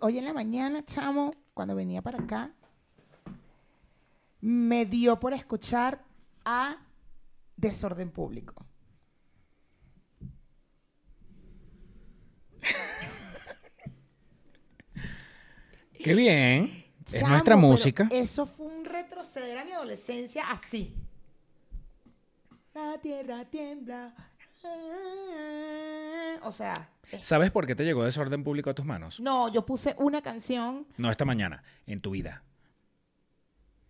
hoy en la mañana, chamo, cuando venía para acá, me dio por escuchar a Desorden Público. Qué bien. Es nuestra música. Eso fue un retroceder a mi adolescencia así. La tierra tiembla. O sea, ¿Sabes por qué te llegó desorden público a tus manos? no, yo puse una canción No esta mañana, en tu vida.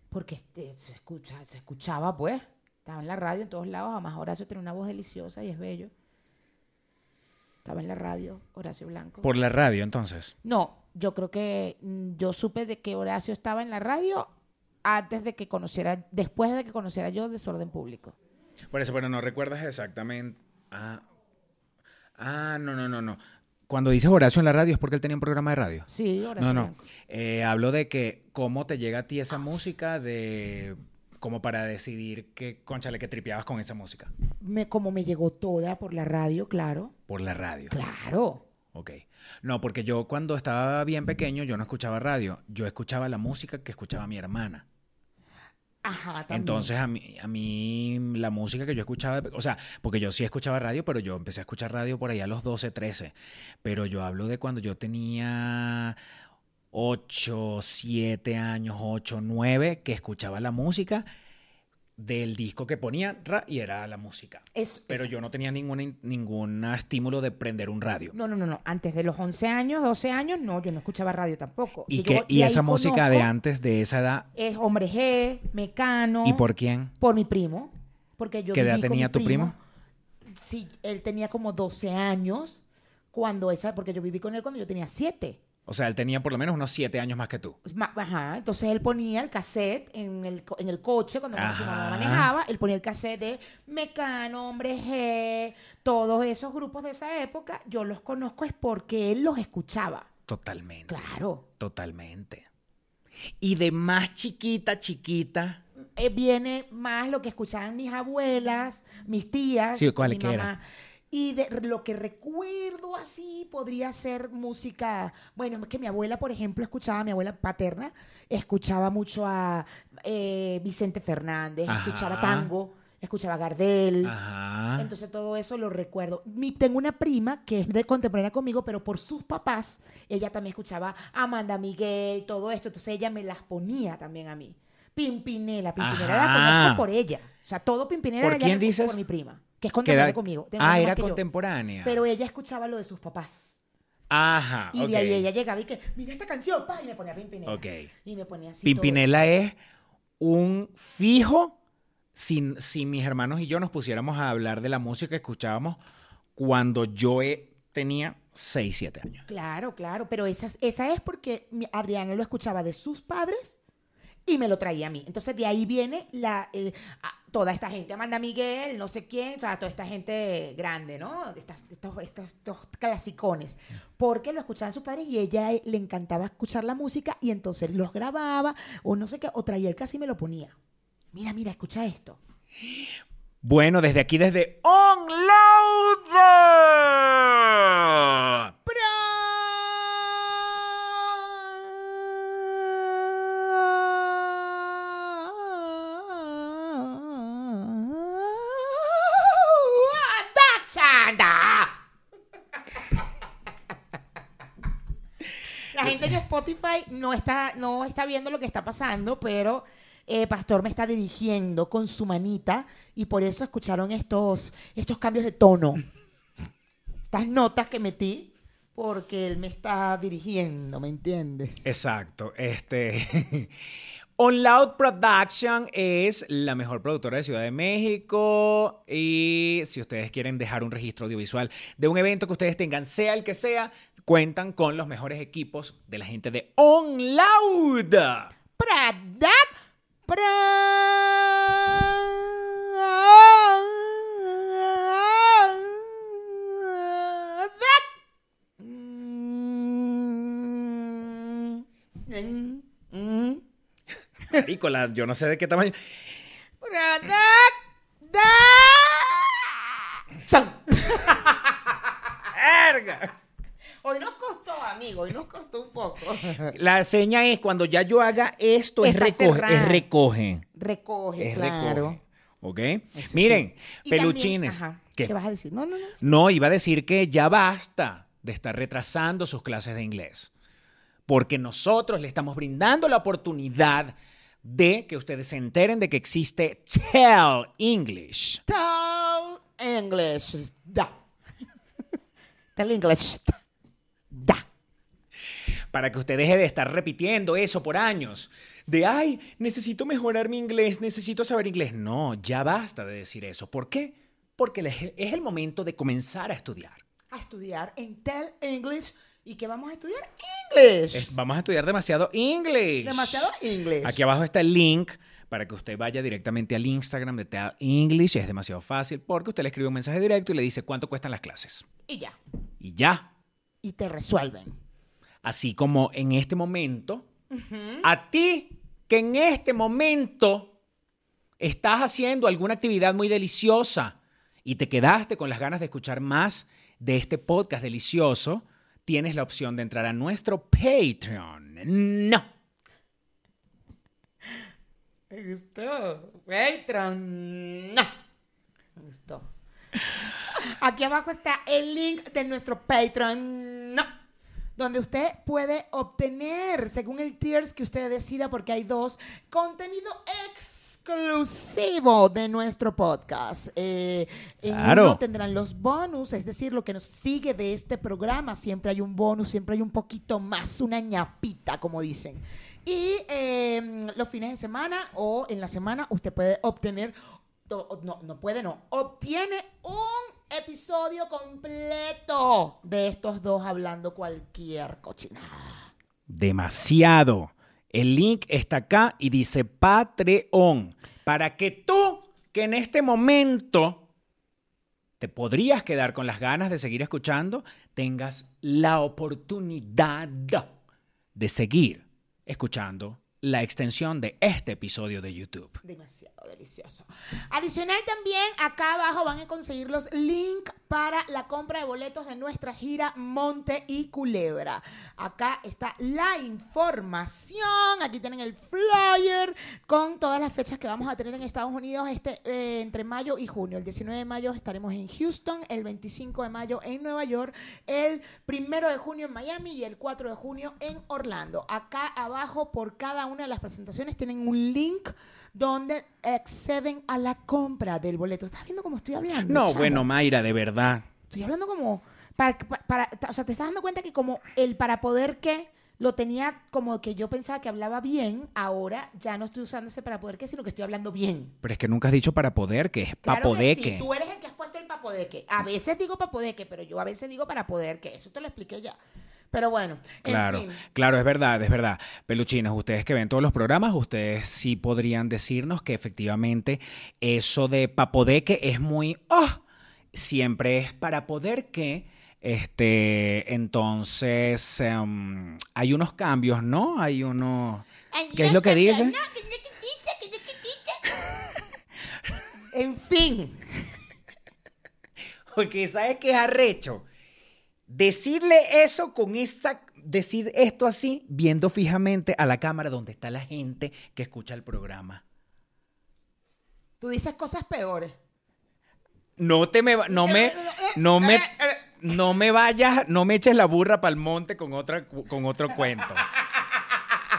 porque este, se, escucha, se escuchaba, pues. Estaba en la radio en todos lados. Además, Horacio tiene una voz deliciosa y es bello. Estaba en la radio, Horacio Blanco. Por la radio, entonces. No, yo creo que mm, yo supe de que Horacio estaba en la radio antes de que conociera, después de que conociera yo Desorden Público. Por eso, pero no recuerdas exactamente. Ah, ah no, no, no, no. Cuando dices Horacio en la radio es porque él tenía un programa de radio. Sí, Horacio No, no. Eh, hablo de que cómo te llega a ti esa música de como para decidir que, conchale, que tripeabas con esa música. Me, como me llegó toda por la radio, claro. Por la radio. Claro. Ok. No, porque yo cuando estaba bien pequeño, yo no escuchaba radio. Yo escuchaba la música que escuchaba mi hermana. Ajá, también. Entonces, a mí, a mí la música que yo escuchaba, o sea, porque yo sí escuchaba radio, pero yo empecé a escuchar radio por allá a los 12, 13. Pero yo hablo de cuando yo tenía 8, 7 años, 8, 9, que escuchaba la música del disco que ponía ra, y era la música. Es- Pero es- yo no tenía ningún, ningún estímulo de prender un radio. No, no, no, no. Antes de los 11 años, 12 años, no, yo no escuchaba radio tampoco. Y, Yo- que, de y ahí esa música de antes, de esa edad, Es Hombre G, Mecano. ¿y por quién? Por mi primo. Porque yo ¿Qué edad tenía tu primo? Sí, él tenía como 12 años cuando esa, porque yo viví con él cuando yo tenía 7. O sea, él tenía por lo menos unos 7 años más que tú. Ajá, entonces él ponía el cassette en el, en el coche cuando mi mamá manejaba, él ponía el cassette de Mecano, Hombre G, todos esos grupos de esa época, yo los conozco es porque él los escuchaba. Totalmente. Claro. Totalmente. Y de más chiquita, chiquita. Eh, viene más lo que escuchaban mis abuelas, mis tías, Sí, ¿cuál- mi era? Y de lo que recuerdo así podría ser música. Bueno, es que mi abuela, por ejemplo, escuchaba, mi abuela paterna, escuchaba mucho a eh, Vicente Fernández, Ajá. escuchaba tango, escuchaba Gardel. Ajá. Entonces todo eso lo recuerdo. Mi- tengo una prima que es de contemporánea conmigo, pero por sus papás, ella también escuchaba a Amanda Miguel, todo esto. Entonces ella me las ponía también a mí. Pimpinela, Pimpinela la conozco por ella. O sea, todo Pimpinela ¿Por quién dices? por mi prima, que es ¿Qué contemporánea conmigo. Ah, era yo. contemporánea. Pero ella escuchaba lo de sus papás. Ajá. Y de ahí ella llegaba y que, mira esta canción, pa, y me ponía Pimpinela. Ok. Y me ponía así. Pimpinela es un fijo. Si, si mis hermanos y yo nos pusiéramos a hablar de la música que escuchábamos cuando yo eh, tenía 6, 7 años. Claro, claro, pero esa, es- esa es porque Adriana lo escuchaba de sus padres y me lo traía a mí. Entonces de ahí viene la, eh, toda esta gente, Amanda Miguel, no sé quién, o sea, toda esta gente grande, ¿no? Estos, estos, clasicones. Porque lo escuchaban sus padres y ella eh, le encantaba escuchar la música y entonces los grababa o no sé qué, o traía el casi me lo ponía. Mira, mira, escucha esto. Bueno, desde aquí, desde Onload. La gente de Spotify no está, no está viendo lo que está pasando, pero eh, Pastor me está dirigiendo con su manita y por eso escucharon estos, estos cambios de tono. Estas notas que metí porque él me está dirigiendo, ¿me entiendes? Exacto. Este. On Loud Production es la mejor productora de Ciudad de México. Y si ustedes quieren dejar un registro audiovisual de un evento que ustedes tengan, sea el que sea, cuentan con los mejores equipos de la gente de On Loud. Prada, Prada. Mm, mm, mm. Yo no sé de qué tamaño. Prada, da. Son. ¡Verga! Hoy nos costó, amigo, hoy nos costó un poco. La seña es cuando ya yo haga esto, es recoge. Es recoge. Recoge, Es claro. recoge. ¿Ok? Eso Miren, sí. Peluchines. también- ajá, ¿Qué? ¿Qué vas a decir? No, no, no. No, iba a decir que ya basta de estar retrasando sus clases de inglés. Porque nosotros le estamos brindando la oportunidad de que ustedes se enteren de que existe Tell English. Tell English. Da. Tell English. Da. Para que usted deje de estar repitiendo eso por años. De, ay, necesito mejorar mi inglés, necesito saber inglés. No, ya basta de decir eso. ¿Por qué? Porque es el momento de comenzar a estudiar. A estudiar en Tell English. ¿Y qué vamos a estudiar? English. Es- vamos a estudiar demasiado English. Demasiado English. Aquí abajo está el link para que usted vaya directamente al Instagram de Tell English. Es demasiado fácil porque usted le escribe un mensaje directo y le dice cuánto cuestan las clases. Y ya. Y ya. Y te resuelven. Así como en este momento, a ti que en este momento estás haciendo alguna actividad muy deliciosa y te quedaste con las ganas de escuchar más de este podcast delicioso, tienes la opción de entrar a nuestro Patreon. No. Me gustó. Patreon. No. Me gustó. Aquí abajo está el link de nuestro Patreon. No. Donde usted puede obtener, según el tiers que usted decida, porque hay dos, contenido exclusivo de nuestro podcast. Eh, en Claro. uno tendrán los bonus, es decir, lo que nos sigue de este programa. Siempre hay un bonus, siempre hay un poquito más, una ñapita, como dicen. Y eh, los fines de semana o en la semana usted puede obtener, no, no puede, no, obtiene un episodio completo de estos dos hablando cualquier cochinada. Demasiado. El link está acá y dice Patreon. Para que tú, que en este momento te podrías quedar con las ganas de seguir escuchando, tengas la oportunidad de seguir escuchando la extensión de este episodio de YouTube. Demasiado delicioso. Adicional también, acá abajo van a conseguir los links para la compra de boletos de nuestra gira Monte y Culebra. Acá está la información, aquí tienen el flyer con todas las fechas que vamos a tener en Estados Unidos este, eh, entre mayo y junio. El 19 de mayo estaremos en Houston, el 25 de mayo en Nueva York, el 1 de junio en Miami y el 4 de junio en Orlando. Acá abajo por cada una de las presentaciones tienen un link donde acceden a la compra del boleto. ¿Estás viendo cómo estoy hablando? No, bueno, Mayra, de verdad. Estoy hablando como para, para- o sea, te estás dando cuenta que como el para poder que lo tenía como que yo pensaba que hablaba bien, ahora ya no estoy usando ese para poder que, sino que estoy hablando bien. Pero es que nunca has dicho para poder, que es Claro poder que sí, tú eres el que has puesto el para poder que. A veces digo para poder que, pero yo a veces digo para poder que. Eso te lo expliqué ya. Pero bueno, en Claro, fin. claro, es verdad, es verdad. Peluchinos, ustedes que ven todos los programas, ustedes sí podrían decirnos que efectivamente eso de pa' poder que es muy, oh, siempre es para poder que, este, entonces em, hay unos cambios, ¿no? Hay unos... ¿Qué es lo que dice? En fin. Porque ¿sabes qué es arrecho? Decirle eso con esa... Decir esto así, viendo fijamente a la cámara donde está la gente que escucha el programa. Tú dices cosas peores. No te me va- no me no me no me vayas, no me eches la burra para el monte con otra con otro cuento.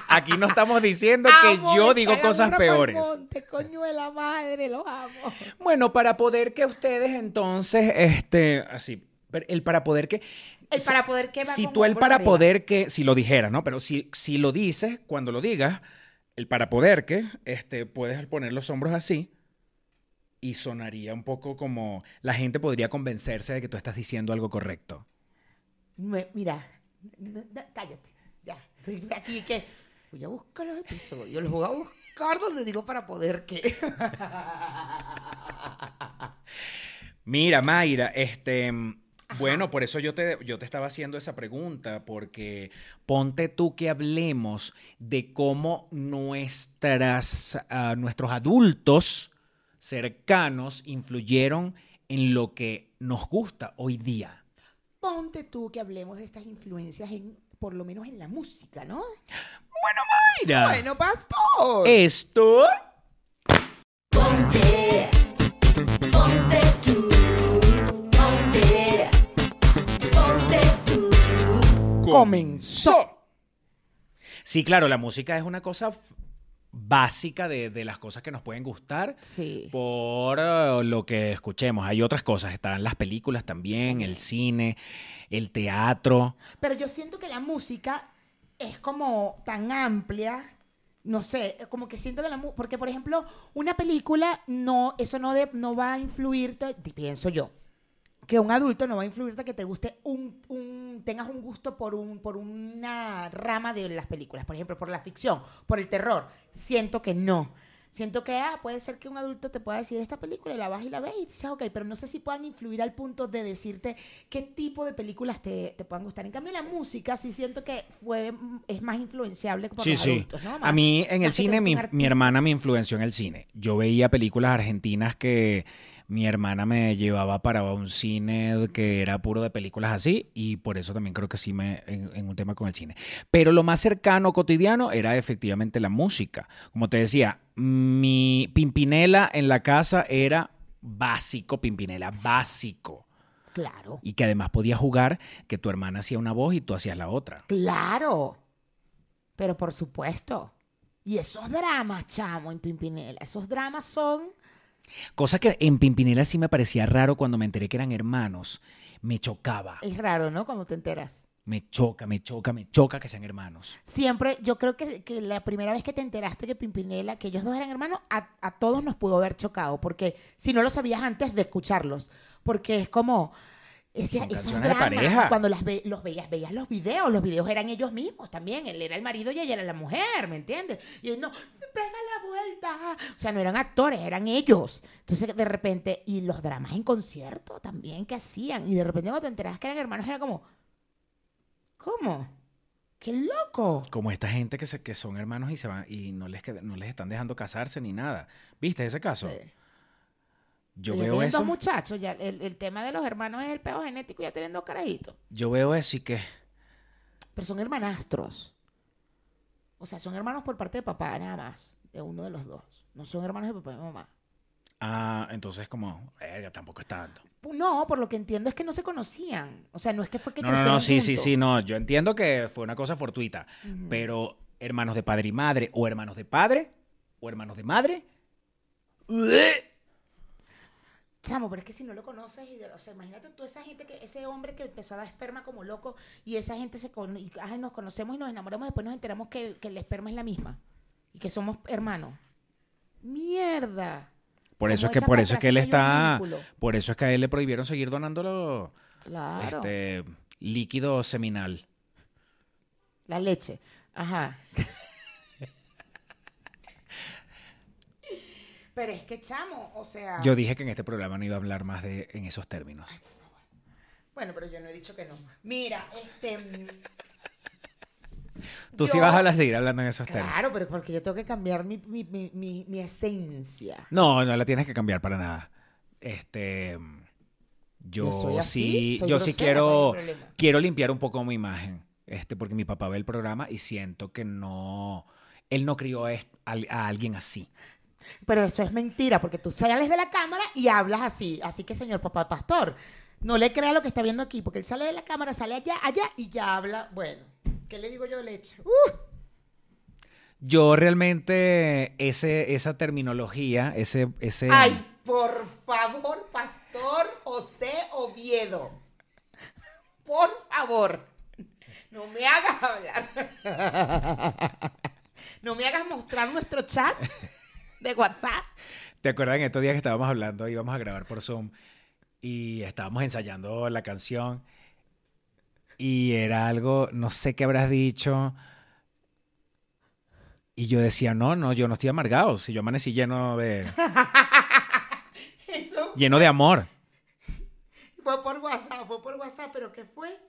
Aquí no estamos diciendo que yo digo cosas peores. monte, coño de la madre, los amo. Bueno, para poder que ustedes entonces este así, pero el para poder que El para poder que va si tú el para arriba. poder que si lo dijeras, ¿no? Pero si si lo dices, cuando lo digas, el para poder que este puedes poner los hombros así y sonaría un poco como la gente podría convencerse de que tú estás diciendo algo correcto. Me- mira, cállate. Ya. Estoy aquí que voy a buscar los episodios. Los voy a buscar donde digo para poder que. Mira, Mayra, este, bueno, por eso yo te, yo te estaba haciendo esa pregunta, porque ponte tú que hablemos de cómo nuestras, ah, nuestros adultos cercanos influyeron en lo que nos gusta hoy día. ponte tú que hablemos de estas influencias en, por lo menos en la música, ¿no? Bueno, Mayra. Bueno, pastor. Esto. Ponte, ponte tú, comenzó. Sí, claro, la música es una cosa básica de, de las cosas que nos pueden gustar Sí. por eh, lo que escuchemos. Hay otras cosas, están las películas también, el cine, el teatro. Pero yo siento que la música es como tan amplia. No sé, como que siento que la música. Porque, por ejemplo, una película, no, eso no, de- no va a influirte, pienso yo, que un adulto no va a influirte que te guste un, un- tengas un gusto por un por una rama de las películas, por ejemplo, por la ficción, por el terror. Siento que no. Siento que ah, puede ser que un adulto te pueda decir esta película y la vas y la ves y dices, ok, pero no sé si puedan influir al punto de decirte qué tipo de películas te, te puedan gustar. En cambio, la música sí siento que fue, es más influenciable por Sí, los sí. adultos, ¿no? A mí en el más cine, mi, mi hermana me influenció en el cine. Yo veía películas argentinas que mi hermana me llevaba para un cine que era puro de películas así y por eso también creo que sí me en, en un tema con el cine. Pero lo más cercano cotidiano era efectivamente la música. Como te decía, mi Pimpinela en la casa era básico, Pimpinela básico. Claro. Y que además podía jugar que tu hermana hacía una voz y tú hacías la otra. Claro. Pero por supuesto. Y esos dramas, chamo, en Pimpinela, esos dramas son... Cosa que en Pimpinela sí me parecía raro cuando me enteré que eran hermanos. Me chocaba. Es raro, ¿no? Cuando te enteras. Me choca, me choca, me choca que sean hermanos. Siempre, yo creo que, que la primera vez que te enteraste que Pimpinela, que ellos dos eran hermanos, a, a todos nos pudo haber chocado, porque si no lo sabías antes de escucharlos, porque es como ese, de dramas, pareja. cuando las ve- los veías, veías los videos, los videos eran ellos mismos también, él era el marido y ella era la mujer, ¿me entiendes? Y él no, pega la vuelta, o sea, no eran actores, eran ellos. Entonces, de repente, y los dramas en concierto también que hacían, y de repente cuando te enteras que eran hermanos, era como, ¿cómo? ¡Qué loco! Como esta gente que, se, que son hermanos y se van y no les, no les están dejando casarse ni nada. ¿Viste ese caso? Sí. Yo ya veo tienen eso. dos muchachos, ya el, el tema de los hermanos es el peo genético, ya tienen dos carajitos. Yo veo eso y que. Pero son hermanastros. O sea, son hermanos por parte de papá, nada más. De uno de los dos. No son hermanos de papá y mamá. Ah, entonces como. Verga, tampoco está tanto. No, por lo que entiendo es que no se conocían. O sea, no es que fue que No, no, no, sí, sí, juntos. sí, no. Yo entiendo que fue una cosa fortuita. Pero hermanos de padre y madre, o hermanos de padre, o hermanos de madre. Chamo, pero es que si no lo conoces, y de- o sea, imagínate tú esa gente que, ese hombre que empezó a dar esperma como loco, y esa gente se con, y, ay, nos conocemos y nos enamoramos, después nos enteramos que, el- que el esperma es la misma. Y que somos hermanos. ¡Mierda! Por eso es ¿Cómo que por eso es que él está. Por eso es que a él le prohibieron seguir donándolo Claro. este líquido seminal. La leche. Ajá. Pero es que, chamo, o sea. Yo dije que en este programa no iba a hablar más de en esos términos. Bueno, pero yo no he dicho que no. Mira, este. mm, Tú sí vas a seguir hablando en esos términos. Claro, pero porque yo tengo que cambiar mi, mi, mi, mi, esencia. No, no la tienes que cambiar para nada. Este yo, Yo soy así, sí, soy yo sí quiero quiero limpiar un poco mi imagen, este porque mi papá ve el programa y siento que no él no crió a alguien así. Pero eso es mentira, porque tú sales de la cámara y hablas así. Así que, señor papá pastor, no le crea lo que está viendo aquí, porque él sale de la cámara, sale allá, allá y ya habla. Bueno, ¿qué le digo yo de leche? ¡Uh! Yo realmente ese esa terminología, ese ese Ay, por favor, Pastor José Oviedo. Por favor, no me hagas hablar. No me hagas mostrar nuestro chat de WhatsApp. ¿Te acuerdas en estos días que estábamos hablando, íbamos a grabar por Zoom y estábamos ensayando la canción y era algo, no sé qué habrás dicho. Y yo decía, no, no, yo no estoy amargado, si yo amanecí lleno de, Eso lleno de amor. fue por WhatsApp, fue por WhatsApp, pero ¿qué fue?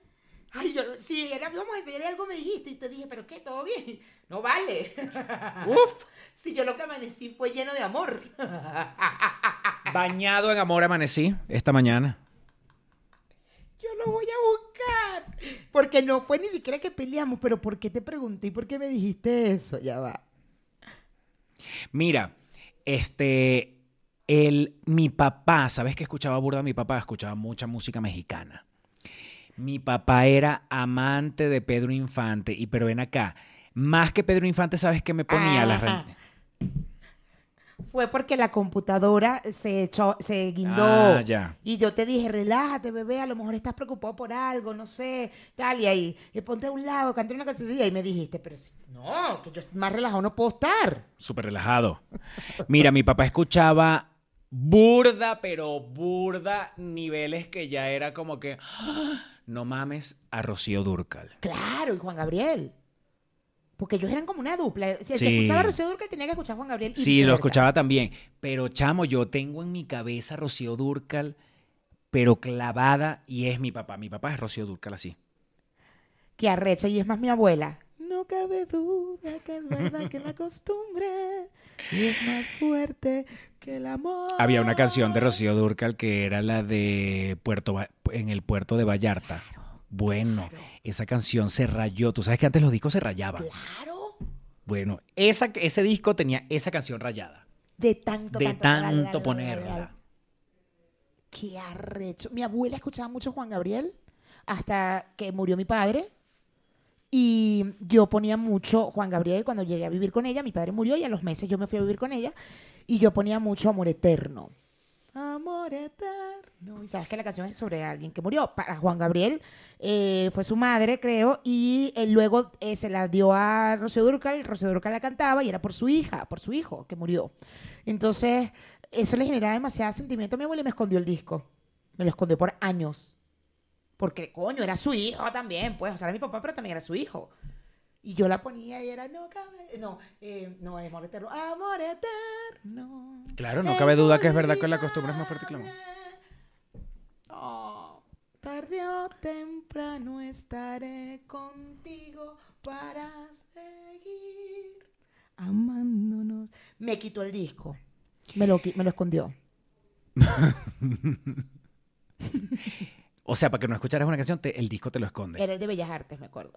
Ay, yo, sí, era, vamos a enseñar algo, me dijiste, y te dije, ¿pero qué? ¿Todo bien? No vale. Uf, Si yo lo que amanecí fue lleno de amor. bañado en amor amanecí esta mañana. Yo lo voy a Porque no fue ni siquiera que peleamos, pero ¿por qué te pregunté y por qué me dijiste eso? Ya va. Mira, este, el, mi papá, ¿sabes qué escuchaba burda? Mi papá escuchaba mucha música mexicana. Mi papá era amante de Pedro Infante, y pero ven acá, más que Pedro Infante, ¿sabes qué me ponía? Las re- Fue porque la computadora se echó, se guindó. Ah, ya. Y yo te dije, relájate, bebé, a lo mejor estás preocupado por algo, no sé, tal, y ahí, y ponte a un lado, canta una canción, y ahí me dijiste, pero si- no, que yo más relajado no puedo estar. Súper relajado. Mira, mi papá escuchaba burda, pero burda, niveles que ya era como que, ¡ah! No mames, a Rocío Durcal. Claro, y Juan Gabriel. Porque ellos eran como una dupla. Si el Sí. que escuchaba a Rocío Durcal tenía que escuchar a Juan Gabriel. y Sí, lo escuchaba también. Pero, chamo, yo tengo en mi cabeza a Rocío Durcal, pero clavada, y es mi papá. Mi papá es Rocío Durcal así. Que arrecho, y es más mi abuela. No cabe duda que es verdad que la costumbre es más fuerte que el amor. Había una canción de Rocío Durcal que era la de Puerto en el puerto de Vallarta. Bueno, esa canción se rayó. Tú sabes que antes los discos se rayaban. Claro. Bueno, esa, ese disco tenía esa canción rayada. De tanto, De tanto, ponerla. Qué arrecho. Mi abuela escuchaba mucho Juan Gabriel hasta que murió mi padre. Y yo ponía mucho Juan Gabriel cuando llegué a vivir con ella. Mi padre murió y a los meses yo me fui a vivir con ella. Y yo ponía mucho Amor Eterno. Amor Eterno. Y sabes que la canción es sobre alguien que murió. Para Juan Gabriel eh, fue su madre, creo. Y él luego eh, se la dio a Rocío Durcal. Rocío Durcal la cantaba y era por su hija, por su hijo que murió. Entonces, eso le generaba demasiado sentimiento a mi abuela y me escondió el disco. Me lo escondió por años. Porque, coño, era su hijo también, pues. O sea, era mi papá, pero también era su hijo. Y yo la ponía y era, no cabe, no, eh, no, amor eterno, amor eterno. Claro, no cabe duda que es verdad que la costumbre es más fuerte que el amor. Oh, tarde o temprano estaré contigo para seguir amándonos. Me quitó el disco. Me lo, me lo escondió. O sea, para que no escucharas una canción, te- el disco te lo esconde. Era el de Bellas Artes, me acuerdo.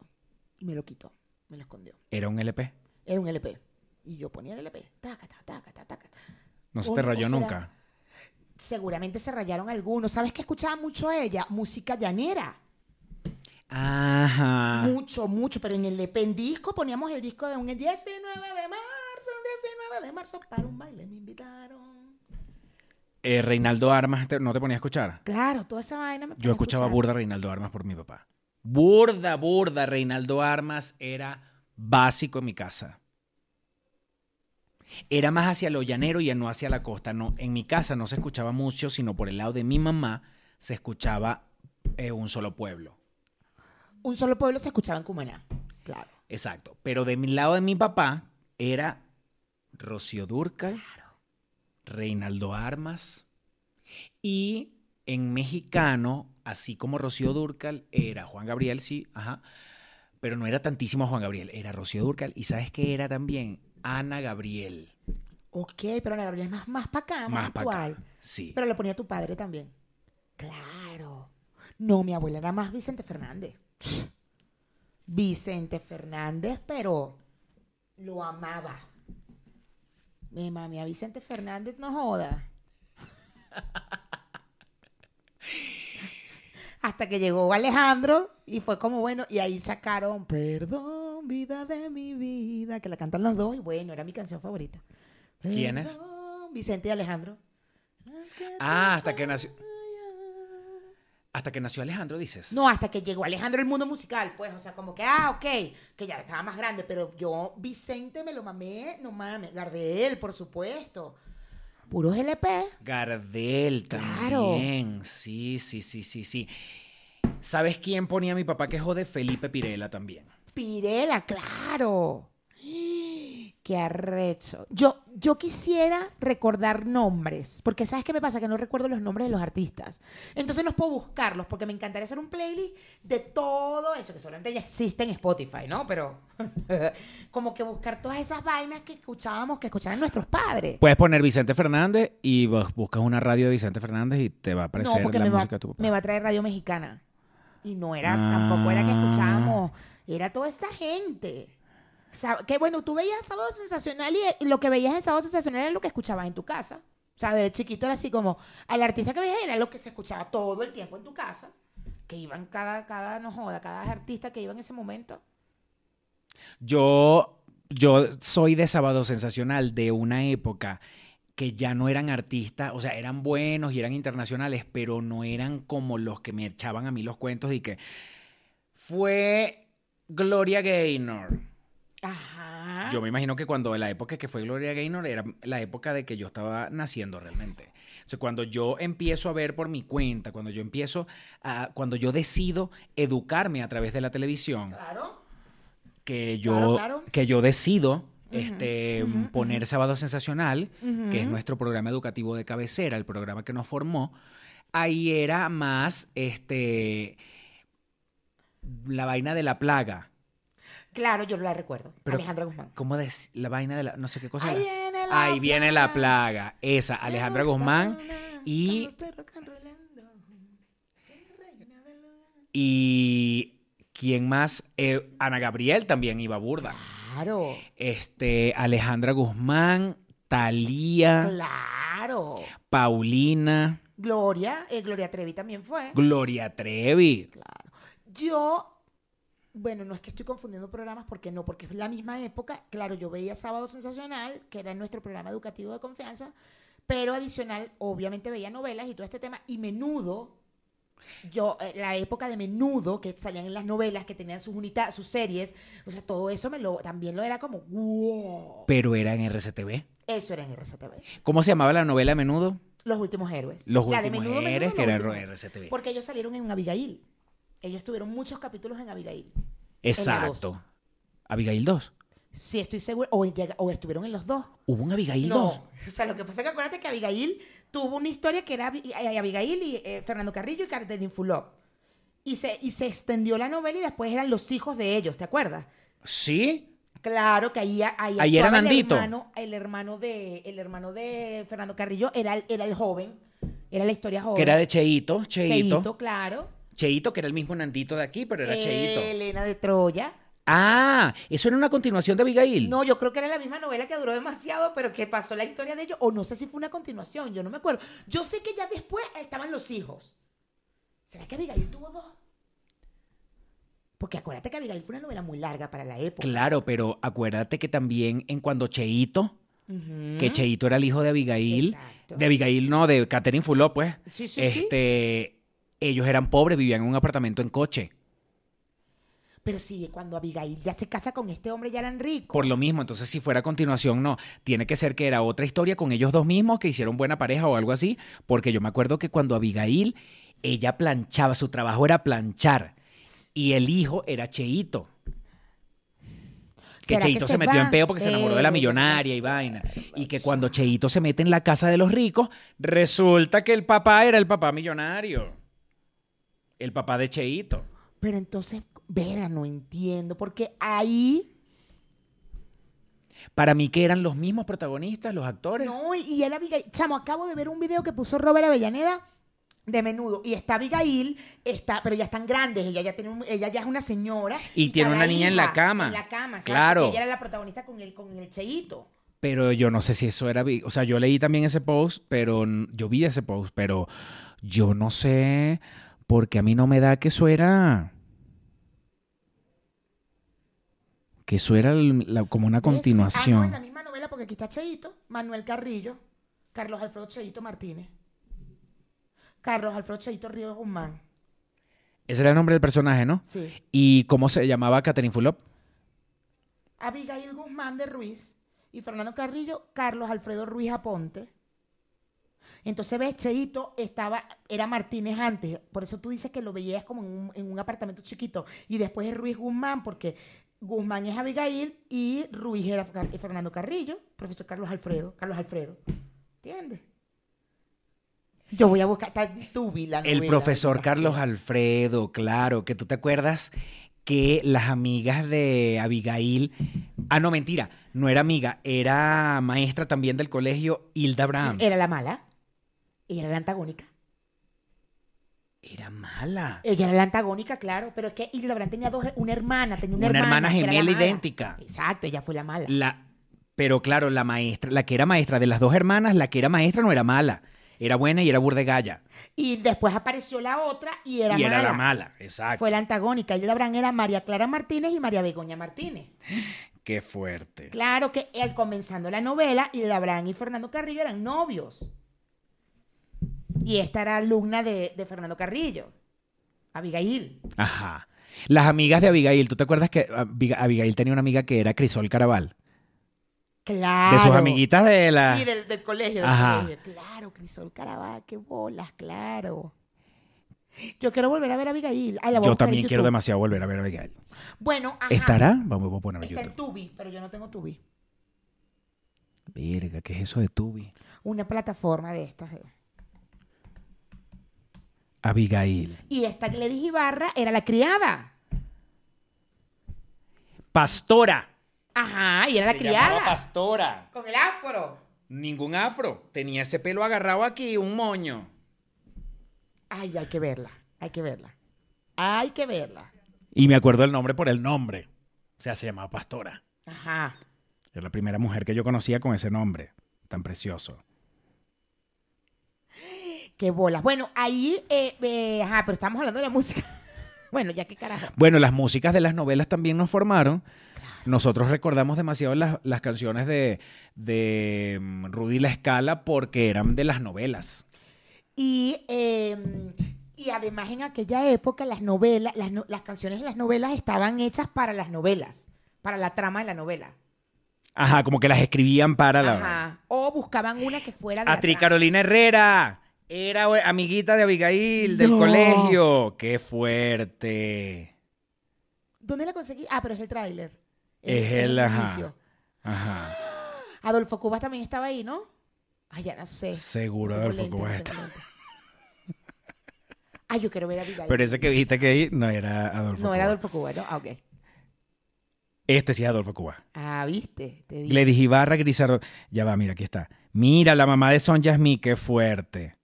Y me lo quitó. Me lo escondió. Era un LP. Era un LP. Y yo ponía el LP. Taca, taca, taca, taca, taca. No se O- te rayó será- nunca. Seguramente se rayaron algunos. ¿Sabes qué escuchaba mucho ella? Música llanera. Ajá. Mucho, mucho. Pero en el LP, en disco, poníamos el disco de un 19 de marzo, 19 de marzo, para un baile me invitaron. Eh, Reinaldo Armas, te- ¿no te ponía a escuchar? Claro, toda esa vaina me Yo ponía a escuchaba escuchar. burda Reinaldo Armas por mi papá. Burda, burda. Reinaldo Armas era básico en mi casa. Era más hacia lo llanero y no hacia la costa. No, en mi casa no se escuchaba mucho, sino por el lado de mi mamá se escuchaba eh, un solo pueblo. Un solo pueblo se escuchaba en Cumaná. Claro. Exacto. Pero de mi lado de mi papá era Rocío Durcal, Reinaldo Armas y en mexicano, así como Rocío Durcal, era Juan Gabriel, sí, ajá, pero no era tantísimo Juan Gabriel, era Rocío Durcal y ¿sabes qué era también? Ana Gabriel, Ok, pero la Gabriela es más, más para acá, más, más para actual. acá. Sí. Pero lo ponía tu padre también. Claro. No, mi abuela era más Vicente Fernández. Vicente Fernández, pero lo amaba. Mi mami a Vicente Fernández no joda. Hasta que llegó Alejandro y fue como bueno, y ahí sacaron Perdón, vida de mi vida, que la cantan los dos, y bueno, era mi canción favorita. ¿Quién es? Perdón, Vicente y Alejandro. Ah, hasta que nació hasta que nació Alejandro dices. No, hasta que llegó Alejandro al mundo musical, pues, o sea, como que, ah, ok, que ya estaba más grande, pero yo, Vicente, me lo mamé, no mames, Gardel, por supuesto. Puros LP. Gardel Claro. también. Sí, sí, sí, sí, sí. ¿Sabes quién ponía a mi papá que jode? Felipe Pirela también. Pirela, claro. Qué arrecho. Yo, yo quisiera recordar nombres, porque ¿sabes qué me pasa? Que no recuerdo los nombres de los artistas. Entonces no puedo buscarlos, porque me encantaría hacer un playlist de todo eso, que solamente ya existe en Spotify, ¿no? Pero como que buscar todas esas vainas que escuchábamos, que escuchaban nuestros padres. Puedes poner Vicente Fernández y bus- buscas una radio de Vicente Fernández y te va a aparecer No, porque la me va, música de tu papá. me va a traer Radio Mexicana. Y no era, Ah. tampoco era que escuchábamos, era toda esta gente. Que bueno, tú veías Sábado Sensacional y, y lo que veías en Sábado Sensacional era lo que escuchabas en tu casa. O sea, de chiquito era así como, al artista que veías era lo que se escuchaba todo el tiempo en tu casa. Que iban cada, cada, no joda, cada artista que iba en ese momento. Yo, yo soy de Sábado Sensacional de una época que ya no eran artistas, o sea, eran buenos y eran internacionales, pero no eran como los que me echaban a mí los cuentos y que fue Gloria Gaynor. Ajá. Yo me imagino que cuando la época que fue Gloria Gaynor era la época de que yo estaba naciendo realmente. O sea, cuando yo empiezo a ver por mi cuenta, cuando yo empiezo a, cuando yo decido educarme a través de la televisión, Claro. que yo, Claro, claro. que yo decido este, poner Sábado Sensacional, que es nuestro programa educativo de cabecera, el programa que nos formó, ahí era más este la vaina de la plaga. Claro, yo la recuerdo. Pero- Alejandra Guzmán. ¿Cómo dec- la vaina de la no sé qué cosa? Ahí era? viene la Ahí viene la plaga. Esa, Alejandra Guzmán y y quién más Eh, Ana Gabriel también iba burda. Claro, Este Alejandra Guzmán, Talía, claro. Paulina, Gloria, eh, Gloria Trevi también fue. Gloria Trevi. Claro. Yo, bueno, no es que estoy confundiendo programas, porque no, porque es la misma época. Claro, yo veía Sábado Sensacional, que era nuestro programa educativo de confianza, pero adicional, obviamente veía novelas y todo este tema, y menudo. Yo, eh, la época de menudo, que salían en las novelas, que tenían sus unidades, sus series, o sea, todo eso me lo, también lo era como, wow. Pero era en RCTV. Eso era en RCTV. ¿Cómo se llamaba la novela menudo? Los últimos héroes. Los La últimos Menudo, Menudo, héroes que era Últimos. RCTV. Porque ellos salieron en Abigail. Ellos tuvieron muchos capítulos en Abigail. Exacto. Abigail 2. Sí, estoy seguro. O, o estuvieron en los dos. ¿Hubo un Abigail 2? No. O sea, lo que pasa es que acuérdate que Abigail tuvo una historia que era Abi- eh, Abigail y eh, Fernando Carrillo y Catherine Fulop. Y se, y se extendió la novela y después eran los hijos de ellos, ¿te acuerdas? ¿Sí? Claro que ahí, ahí, Ahí era el hermano, el hermano de el hermano de Fernando Carrillo era, el- era el joven, era la historia joven. Que era de Cheito, Cheito. Cheito, claro. Cheito, que era el mismo Nandito de aquí, pero era Cheito. Elena de Troya. Ah, eso era una continuación de Abigail. No, yo creo que era la misma novela que duró demasiado, pero que pasó la historia de ellos. O no sé si fue una continuación, yo no me acuerdo. Yo sé que ya después estaban los hijos. ¿Será que Abigail tuvo dos? Porque acuérdate que Abigail fue una novela muy larga para la época. Claro, pero acuérdate que también en cuando Cheito, que Cheito era el hijo de Abigail, Exacto. de Abigail no, de Catherine Fulop, pues. Sí, sí, sí. Ellos eran pobres, vivían en un apartamento en coche. Pero sí, cuando Abigail ya se casa con este hombre, ya eran ricos. Por lo mismo, entonces si fuera a continuación, no. Tiene que ser que era otra historia con ellos dos mismos que hicieron buena pareja o algo así. Porque yo me acuerdo que cuando Abigail, ella planchaba, su trabajo era planchar. Y el hijo era Cheito. Que ¿Será Cheito que se, se metió en peo porque se enamoró de la Eh, millonaria y vaina. Y que cuando Cheito se mete en la casa de los ricos, resulta que el papá era el papá millonario. El papá de Cheito. Pero entonces, Vera, no entiendo. Porque ahí. Para mí que eran los mismos protagonistas, los actores. No, y- era Abigail. Chamo, acabo de ver un video que puso Robert Avellaneda de menudo. Y está Abigail, está, pero ya están grandes. Ella ya tiene un- ella ya es una señora. Y tiene una niña en la cama. En la cama, exacto, Claro. Ella era la protagonista con el, con el cheíto. Pero yo no sé si eso era... O sea, yo leí también ese post, pero... Yo vi ese post, pero yo no sé... Porque a mí no me da que eso era... Que eso era la- como una Ese- Ah, no, continuación. en la misma novela, porque aquí está Cheito, Manuel Carrillo, Carlos Alfredo Cheito Martínez. Carlos Alfredo Cheito Ríos Guzmán. Ese era el nombre del personaje, ¿no? Sí. ¿Y cómo se llamaba Catherine Fulop? Abigail Guzmán de Ruiz y Fernando Carrillo, Carlos Alfredo Ruiz Aponte. Entonces, ves, Cheito estaba, era Martínez antes, por eso tú dices que lo veías como en un, en un apartamento chiquito, y después es Ruiz Guzmán, porque Guzmán es Abigail y Ruiz era Car- Fernando Carrillo, profesor Carlos Alfredo, Carlos Alfredo. ¿Entiendes? Yo voy a buscar, está en Tubi la El novela, profesor maldita Carlos. Alfredo, claro, que tú te acuerdas que las amigas de Abigail... Ah, no, mentira, no era amiga, era maestra también del colegio Hilda Brahms. Era la mala, y era la antagónica. Era mala. Ella era la antagónica, claro, pero es que Hilda Brand tenía dos, una hermana, tenía una, Una hermana la gemela idéntica. Exacto, ella fue la mala. La, pero claro, la maestra, la que era maestra de las dos hermanas, la que era maestra no era mala. Era buena y era burdegalla. Y después apareció la otra y era y mala. era la mala, exacto. Fue la antagónica. Hilda Brand era María Clara Martínez y María Begoña Martínez. Qué fuerte. Claro que él comenzando la novela, Hilda Brand y Fernando Carrillo eran novios. Y esta era alumna de, de Fernando Carrillo, Abigail. Ajá. Las amigas de Abigail, ¿tú te acuerdas que Abig- Abigail tenía una amiga que era Crisol Caraval? Claro. De sus amiguitas de la... Sí, del, del colegio. del Ajá. colegio. Claro, Crisol Caraval, qué bolas, claro. Yo quiero volver a ver a Abigail. Ay, la voy a Yo en también quiero YouTube. demasiado volver a ver a Abigail. Bueno, ajá. ¿Estará? Vamos a poner Está en. Tubi, pero yo no tengo Tubi. Verga, ¿qué es eso de Tubi? Una plataforma de estas. eh. Abigail. Y esta Gladys Ibarra era la criada. Pastora. Ajá, y era la Se llamaba criada. Pastora. Con el afro. Ningún afro. Tenía ese pelo agarrado aquí, un moño. Ay, hay que verla. Hay que verla. Hay que verla. Y me acuerdo el nombre por el nombre. O sea, se llamaba Pastora. Ajá. Es la primera mujer que yo conocía con ese nombre. Tan precioso. Qué bolas. Bueno, ahí, eh, eh, ajá, pero estamos hablando de la música. bueno, ya qué carajo. Bueno, las músicas de las novelas también nos formaron. Nosotros recordamos demasiado las, las canciones de, de mm, Rudy La Escala porque eran de las novelas. Y, eh, y además en aquella época las novelas, las, no- las canciones de las novelas estaban hechas para las novelas, para la trama de la novela. Ajá, como que las escribían para la... Ajá. O buscaban una que fuera de la Atri trama. Carolina Herrera. Era amiguita de Abigail del No. colegio. Qué fuerte. ¿Dónde la conseguí? Ah, pero es el tráiler. Es el, ajá. Ajá. Adolfo Cubas también estaba ahí, ¿no? Ay, ya no sé. Seguro Adolfo lente, Cubas lente. Ay, yo quiero ver a Abigail. Pero ese que dijiste que ahí no era Adolfo No era. Adolfo Cubas, ¿no? Ah, ok. Este sí es Adolfo Cubas. Ah, viste. Te digo. Gledys Ibarra, Grisardo. Ya va, mira, aquí está. Mira, la mamá de Son Yasmí, qué fuerte.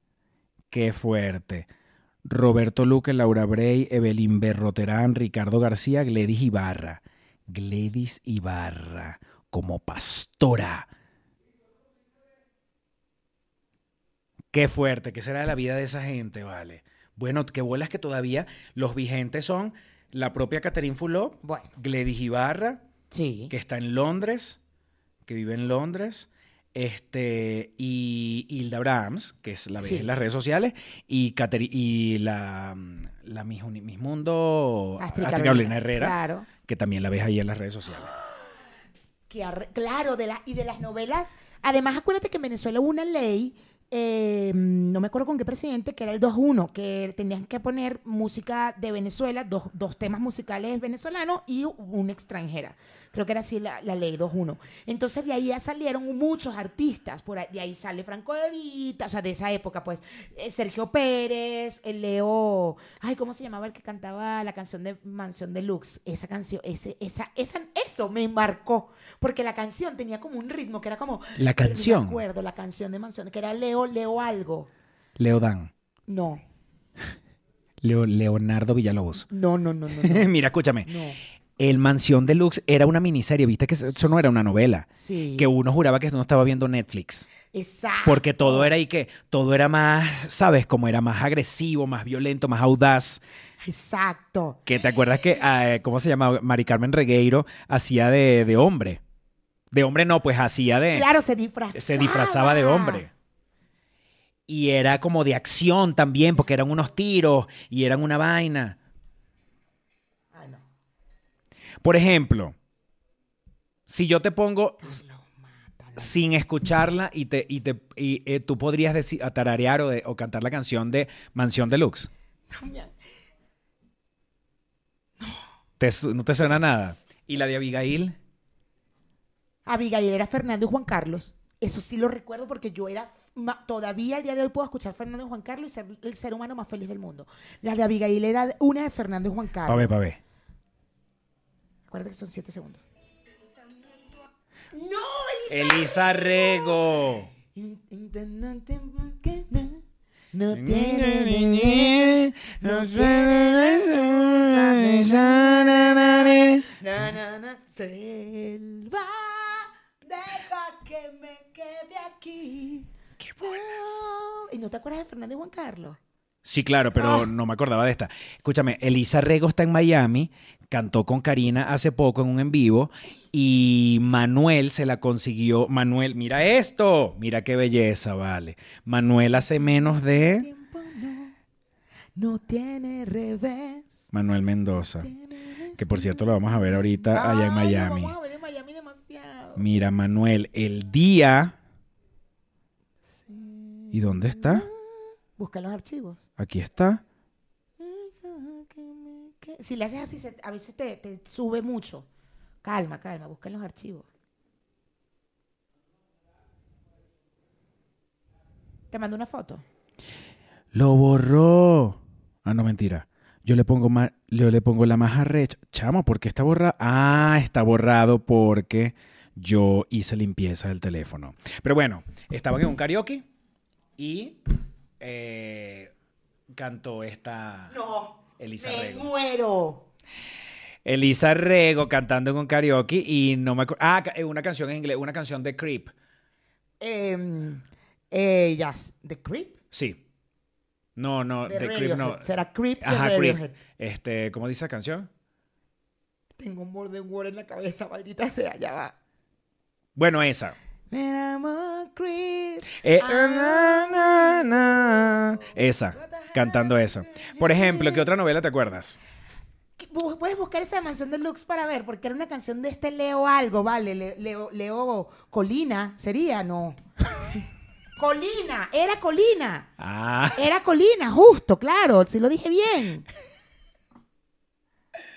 Qué fuerte. Roberto Luque, Laura Bray, Evelyn Berroterán, Ricardo García, Gledys Ibarra. Gledys Ibarra, como pastora. Qué fuerte, ¿qué será de la vida de esa gente, vale? Bueno, qué bolas que todavía los vigentes son la propia Catherine Fulop, Bueno, Gledys Ibarra, sí. que está en Londres, que vive en Londres, este, y Hilda Brahms, que es la ves Sí. en las redes sociales, y, Cateri- y la, mm, la Miss, Miss Mundo, Astrid Carolina. Herrera, Claro. que también la ves ahí en las redes sociales. Que claro, de la, y de las novelas. Además, acuérdate que en Venezuela hubo una ley, eh, no me acuerdo con qué presidente, que era el 2-1, que tenían que poner música de Venezuela, dos, dos temas musicales venezolanos y una extranjera. Creo que era así la, la ley 2-1. Entonces, de ahí ya salieron muchos artistas. Por ahí, de ahí sale Franco de Vita, o sea, de esa época, pues, eh, Sergio Pérez, el Leo. Ay, ¿cómo se llamaba el que cantaba la canción de Mansión Deluxe? Esa canción, ese, esa, esa, eso me embarcó. Porque la canción tenía como un ritmo que era como. La canción. No me acuerdo, la canción de Mansión, que era Leo, Leo algo. Leodán, No, Leo- Leonardo Villalobos. no, no, no, no. No. Mira, escúchame. no. El Mansión Deluxe era una miniserie, viste que eso no era una novela. Sí. Que uno juraba que no estaba viendo Netflix. Exacto. Porque todo era ahí que, todo era más, ¿sabes? Como era más agresivo, más violento, más audaz. Exacto. Que te acuerdas que, ah, ¿cómo se llama? Mari Carmen Regueiro hacía de, de hombre. De hombre no, pues hacía de... Claro, se disfrazaba. se disfrazaba de hombre. Y era como de acción también, porque eran unos tiros y eran una vaina. Ah, no. Por ejemplo, si yo te pongo matan. sin escucharla y, te, y, te, y eh, tú podrías decir, tararear o, de- o cantar la canción de Mansión Deluxe. ¿Te su- ¿No te suena nada? ¿Y la de Abigail? Abigail era Fernando y Juan Carlos. Eso sí lo recuerdo porque yo era, ma- todavía al día de hoy puedo escuchar Fernando y Juan Carlos y ser el ser humano más feliz del mundo. La de Abigail era una de Fernando y Juan Pa' Carlos. ver, pa' ver. Acuérdate que son siete segundos. ¡No, Elisa! Elisa Rego. Intendente, ¿por qué no? No tiene niñez, no tiene. Selva, que me quede aquí. Qué No. ¿Y no te acuerdas de Fernando y Juan Carlos? Sí, claro, pero Ah. no me acordaba de esta. Escúchame, Elisa Rego está en Miami, cantó con Karina hace poco en un en vivo y Manuel se la consiguió. Manuel, mira esto, mira qué belleza, vale. Manuel hace menos de no, no tiene revés. Manuel Mendoza, que por cierto lo vamos a ver ahorita allá en Miami. Mira, Manuel, el día. ¿Y dónde está? Busca los archivos. Aquí está. Si le haces así, se- a veces te, te sube mucho. Calma, calma, busca en los archivos. Te mando una foto. Lo borró. Ah, no, mentira. Yo le pongo ma- yo le pongo la más arrecha. Chamo, ¿por qué está borrado? Ah, está borrado porque yo hice limpieza del teléfono. Pero bueno, estaban en un karaoke y eh, cantó esta No. Elisa me Rego. muero. Elisa Rego cantando en un karaoke y no me acuerdo. Ah, eh, una canción en inglés, una canción de Creep. Em, eh, yes. The Creep. Sí. No, no, de Creep no. Será Creep Ajá, Creep. Este, ¿cómo dice la canción? Tengo un More Than Word en la cabeza, maldita sea, ya va. Bueno, esa. Eh, na, na, na. Esa, cantando eso. Por ejemplo, ¿qué otra novela te acuerdas? Puedes buscar esa mansión de Lux para ver, porque era una canción de este Leo algo, ¿vale? Le- Leo, Leo Colina, ¿sería? No. Colina, era Colina. Ah, Era Colina, justo, claro, si lo dije bien.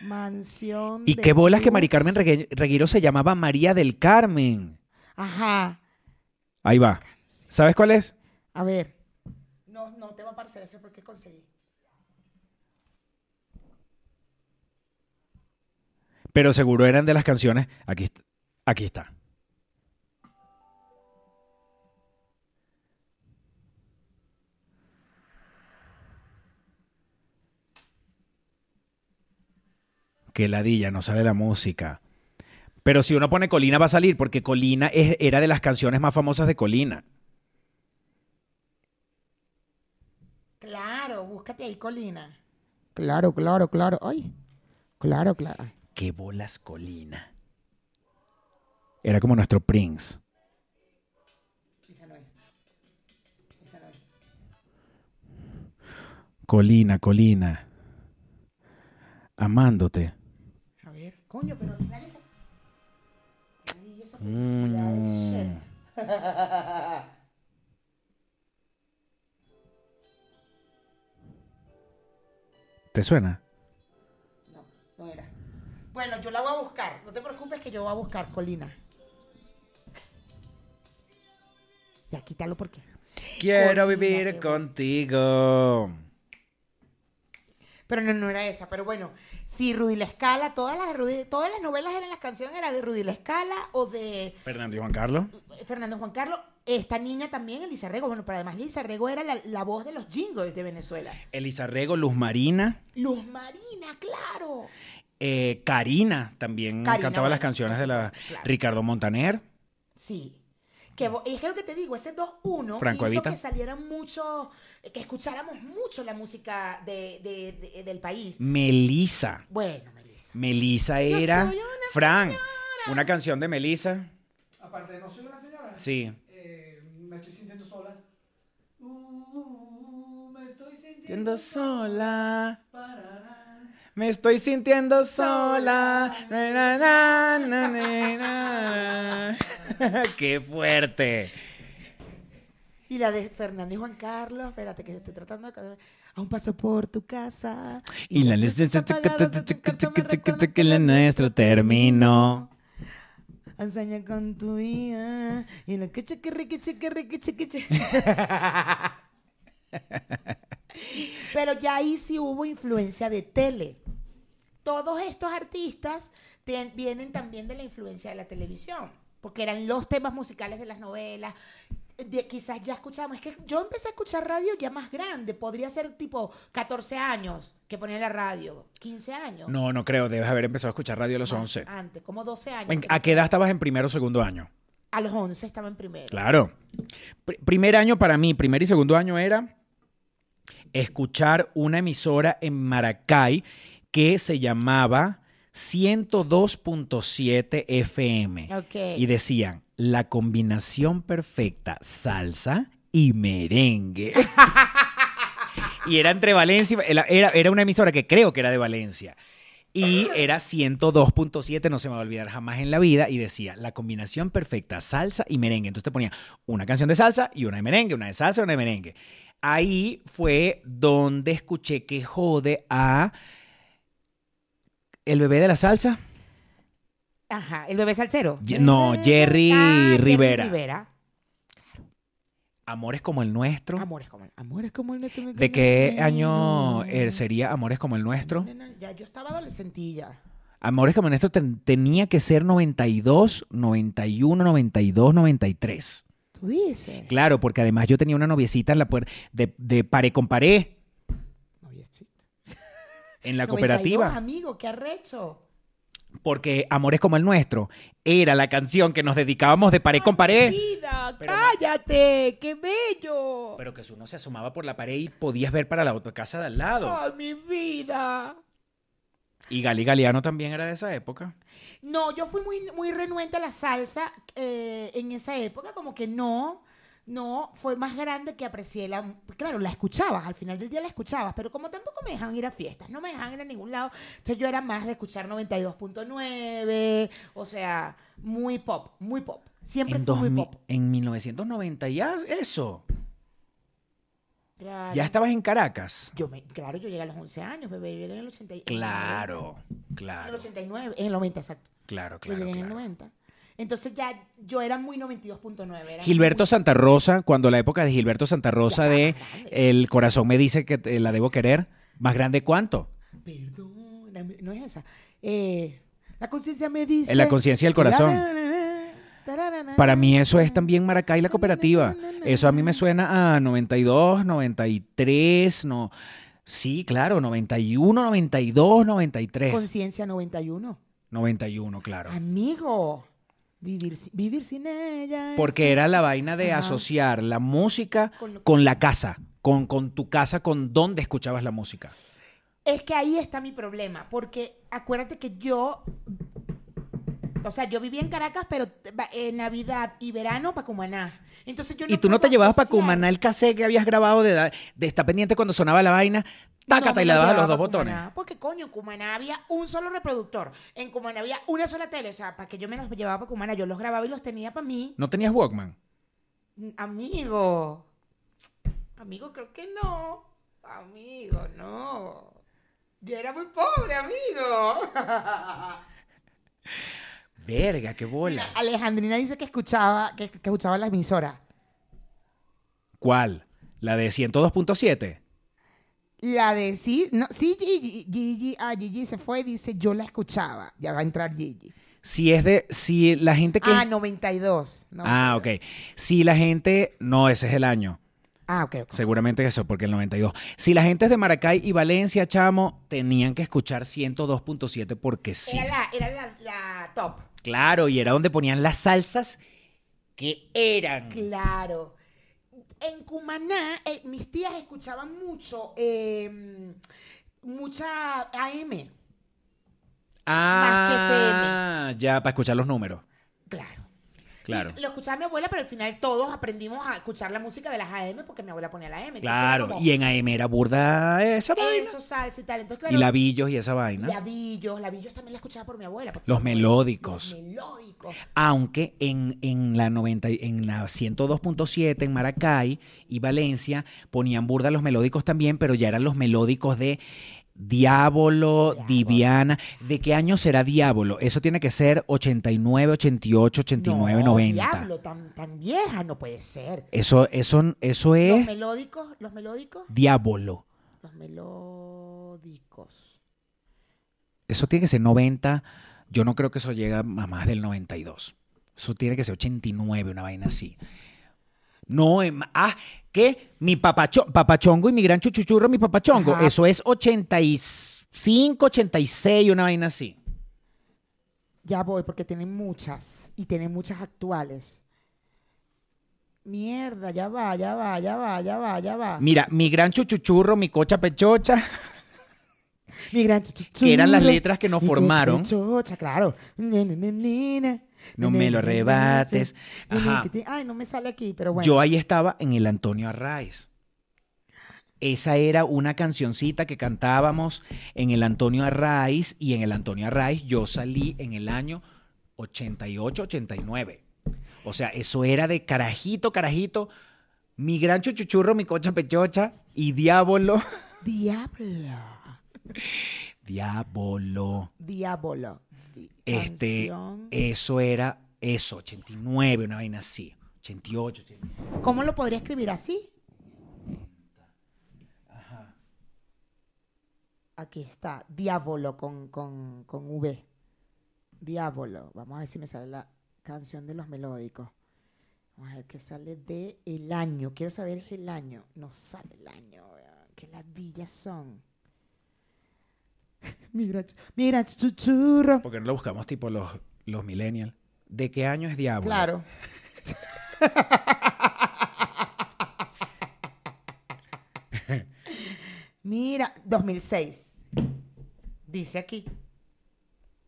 Mansión y de qué bolas que Mari. Carmen Reguero se llamaba María del Carmen. Ajá. Ahí va. ¿Sabes cuál es? A ver. No, no te va a parecer, ese fue el que conseguí. Pero seguro eran de las canciones. Aquí, aquí está. Que ladilla, no sale la música. Pero si uno pone Colina va a salir, porque Colina es- era de las canciones más famosas de Colina. Claro, búscate ahí Colina. Claro, claro, claro. Ay. Claro, claro. ¿Qué bolas Colina? Era como nuestro Prince. Esa no es. Esa no es. Colina, Colina. Amándote. Coño, pero esa publicidad es Mm. shit. ¿Te suena? No, no era. Bueno, yo la voy a buscar. No te preocupes que yo voy a buscar Colina. Ya, quítalo porque. Quiero Colina, vivir contigo. Pero no, no era esa. Pero bueno, si Rudy La Escala, todas las, Rudy- todas las novelas eran las canciones, era de Rudy La Escala o de Fernando y Juan Carlos. Fernando Juan Carlos. Esta niña también, Elisa Rego. Bueno, pero además Elisa Rego era la, la voz de los jingles de Venezuela. Elisa Rego, Luz Marina. Luz Marina, claro. eh, Karina también Karina, cantaba las canciones de la claro. Ricardo Montaner. Sí. Que, vo- es que lo que te digo, ese 2-1 Franco hizo Evita. que salieran mucho, que escucháramos mucho la música de, de- de- del país. Melisa. Bueno, Melissa. Melisa Yo era. soy una Fran, una canción de Melisa. Aparte de no soy una señora, Sí. eh, me estoy sintiendo sola. Uh, me estoy sintiendo sola. Me estoy sintiendo sola. Na, na, na, na, na, na. ¡Qué fuerte! Y la de Fernando y Juan Carlos, espérate que estoy tratando de... A un paso por tu casa. Y la cuarto me recuerdan que la nuestro terminó. Enseña con tu vida. Y lo que chiquirri, que chiquirri, que chiqui, chi. Pero ya ahí sí hubo influencia de tele. Todos estos artistas vienen también de la influencia de la televisión, porque eran los temas musicales de las novelas. de- quizás ya escuchábamos. Es que yo empecé a escuchar radio ya más grande. Podría ser tipo 14 años que ponía la radio. 15 años. No, no creo. Debes haber empezado a escuchar radio a los Más 11. Antes, como 12 años. ¿En- que ¿A qué edad estabas en primero o segundo año? A los 11 estaba en primero. Claro. Pr- primer año para mí, primer y segundo año era escuchar una emisora en Maracay que se llamaba 102.7 FM. Y decían, la combinación perfecta, salsa y merengue. y era entre Valencia, era, era era una emisora que creo que era de Valencia. Y era 102.7, no se me va a olvidar jamás en la vida. Y decía, la combinación perfecta, salsa y merengue. Entonces te ponía una canción de salsa y una de merengue, una de salsa y una de merengue. Ahí fue donde escuché que jode a el bebé de la salsa. Ajá, el bebé salsero. Ye- no, Jerry Ah, Rivera. Rivera. Amores como el nuestro. Amores como el, amores como el nuestro. ¿De qué año eh, sería Amores como el nuestro? Ya yo estaba adolescentilla. Amores como el nuestro ten- tenía que ser 92, 91, 92, 93. Tú dices. Claro, porque además yo tenía una noviecita en la puerta de, de paré con paré. En la 92, cooperativa. amigo, qué arrecho. Porque Amores como el nuestro era la canción que nos dedicábamos de paré con paré. Vida, Pero- cállate, qué bello. Pero que uno se asomaba por la pared y podías ver para la otra casa de al lado. Ay, mi vida. Y Gali Galeano también era de esa época. No, yo fui muy, muy renuente a la salsa eh, en esa época, como que no, no, fue más grande que aprecié la... Claro, la escuchabas, al final del día la escuchabas, pero como tampoco me dejaban ir a fiestas, no me dejaban ir a ningún lado, entonces yo era más de escuchar 92.9, o sea, muy pop, muy pop, siempre En, muy 2000 pop. en 1990 ya eso. Claro. Ya estabas en Caracas. Yo me, claro, yo llegué a los 11 años, bebé, yo llegué en el 80. en el Claro, 90, En el claro, 89, en el 90, exacto. claro, Yo claro. llegué en el claro. 90. Entonces ya yo era muy 92.9. era Gilberto muy- Santa Rosa, cuando la época de Gilberto Santa Rosa Ya de. El corazón me dice que te- la debo querer, más grande cuánto? Perdóname, no es esa. Eh, la conciencia me dice. En la conciencia del corazón. Para mí eso es también Maracay la cooperativa. Eso a mí me suena a 92, 93, no. Sí, claro, 91, 92, 93. Conciencia 91. 91, claro. Amigo, vivir, vivir sin ella. Porque era la vaina de Ajá. asociar la música Con con la casa, con, con tu casa, con dónde escuchabas la música. Es que ahí está mi problema, porque acuérdate que yo, o sea, yo vivía en Caracas, pero en Navidad y verano para Cumaná. Entonces yo no y tú no te llevabas para. Cumaná el cassette que habías grabado de, de estar pendiente cuando sonaba la vaina, tácata No y le dabas los dos botones. Cumaná, porque coño, en Cumaná había un solo reproductor. En Cumaná había una sola tele. O sea, para que yo me los llevaba para Cumaná, yo los grababa y los tenía para mí. ¿No tenías Walkman? Mm, Amigo. Amigo, creo que no. Amigo, no. Yo era muy pobre, amigo. Verga, qué bola. Alejandrina dice que escuchaba, que, que escuchaba la emisora. ¿Cuál? ¿La de 102.7? La de sí, no, sí, Gigi, Gigi, ah, Gigi se fue, dice, yo la escuchaba. Ya va a entrar Gigi. Si es de. Si la gente que. Ah, 92. Ah, ok. Si la gente. No, ese es el año. Ah, ok, ok. Seguramente eso, porque el 92. Si la gente es de Maracay y Valencia, chamo, tenían que escuchar 102.7 porque sí. Era, la, era la, la top. Claro, y era donde ponían las salsas que eran. Claro. En Cumaná, eh, mis tías escuchaban mucho, eh, mucha AM. Ah, ya, para escuchar los números. Claro. Claro. Y lo escuchaba mi abuela, pero al final todos aprendimos a escuchar la música de las AM porque mi abuela ponía la AM. Entonces Claro, como y en AM era burda esa vaina. Eso, salsa y tal. Entonces, claro, Y labillos y esa vaina. Labillos, labillos también la escuchaba por mi abuela. por Los melódicos. Los melódicos. Aunque en, en la 90, y- en la 102.7 en Maracay y Valencia ponían burda los melódicos también, pero ya eran los melódicos de Diablo. Diviana. ¿De qué año será Diablo? Eso tiene que ser 89, 88, 89, no, 90. Diablo, tan, tan vieja no puede ser. Eso, eso, eso Los es melódicos, los melódicos, Diablo. los melódicos. Eso tiene que ser 90. Yo no creo que eso llegue a más del 92. Eso tiene que ser 89, una vaina así. No, em- ah, ¿qué? Mi papacho- papachongo y mi gran chuchuchurro, mi papachongo. Ajá. Eso es 85, 86, una vaina así. Ya voy, porque tienen muchas. Y tienen muchas actuales. Mierda, ya va, ya va, ya va, ya va, ya va. Mira, mi gran chuchuchurro, mi cocha pechocha. Mi gran Que eran las chuchuchurro, letras que nos formaron. pechocha, claro. Ne, ne, ne. No me lo Ajá. te- Ay, no me sale aquí, pero bueno. Yo ahí estaba en el Antonio Arraiz. Esa era una cancioncita que cantábamos en el Antonio Arraiz y en el Antonio Arraiz yo salí en el año 88, 89. O sea, eso era de carajito, carajito, mi gran chuchuchurro, mi cocha pechocha y diablo. Diablo. Diablo. Diablo. Este, canción. eso era eso, 89, una vaina así. 88, 89. ¿Cómo lo podría escribir así? Aquí está, Diablo con, con, con V. Diablo. Vamos a ver si me sale la canción de los melódicos. Vamos a ver qué sale de el año. Quiero saber el año. No sale el año. Qué ladillas son. mira, mira, chuchurro. Porque no lo buscamos tipo los, los millennials. ¿De qué año es Diablo? Claro. Mira, 2006. Dice aquí.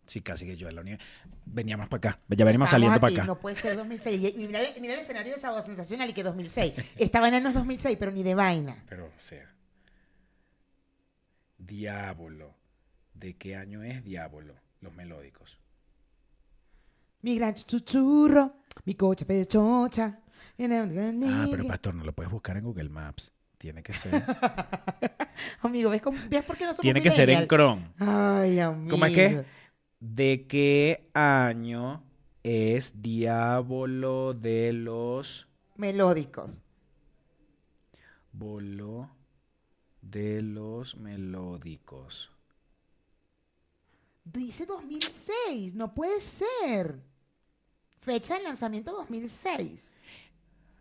Sí, casi que yo en la universidad. Veníamos para acá. Ya Estamos saliendo para acá. No puede ser 2006. Y mira, mira el escenario de Sábado Sensacional y que 2006. Esta vaina no es 2006, pero ni de vaina. Pero, o sea. Diablo. ¿De qué año es Diablo? Los melódicos. Mi gran chuchurro, mi coche pechocha. Ah, pero pastor, no lo puedes buscar en Google Maps. Tiene que ser. Amigo, ¿ves, cómo- ¿ves por qué no somos tiene que ser en? Chrome. Ay, amigo. ¿Cómo es que? ¿De qué año es Diablo de los Melódicos. Bolo de los melódicos? Dice 2006, no puede ser. Fecha de lanzamiento 2006.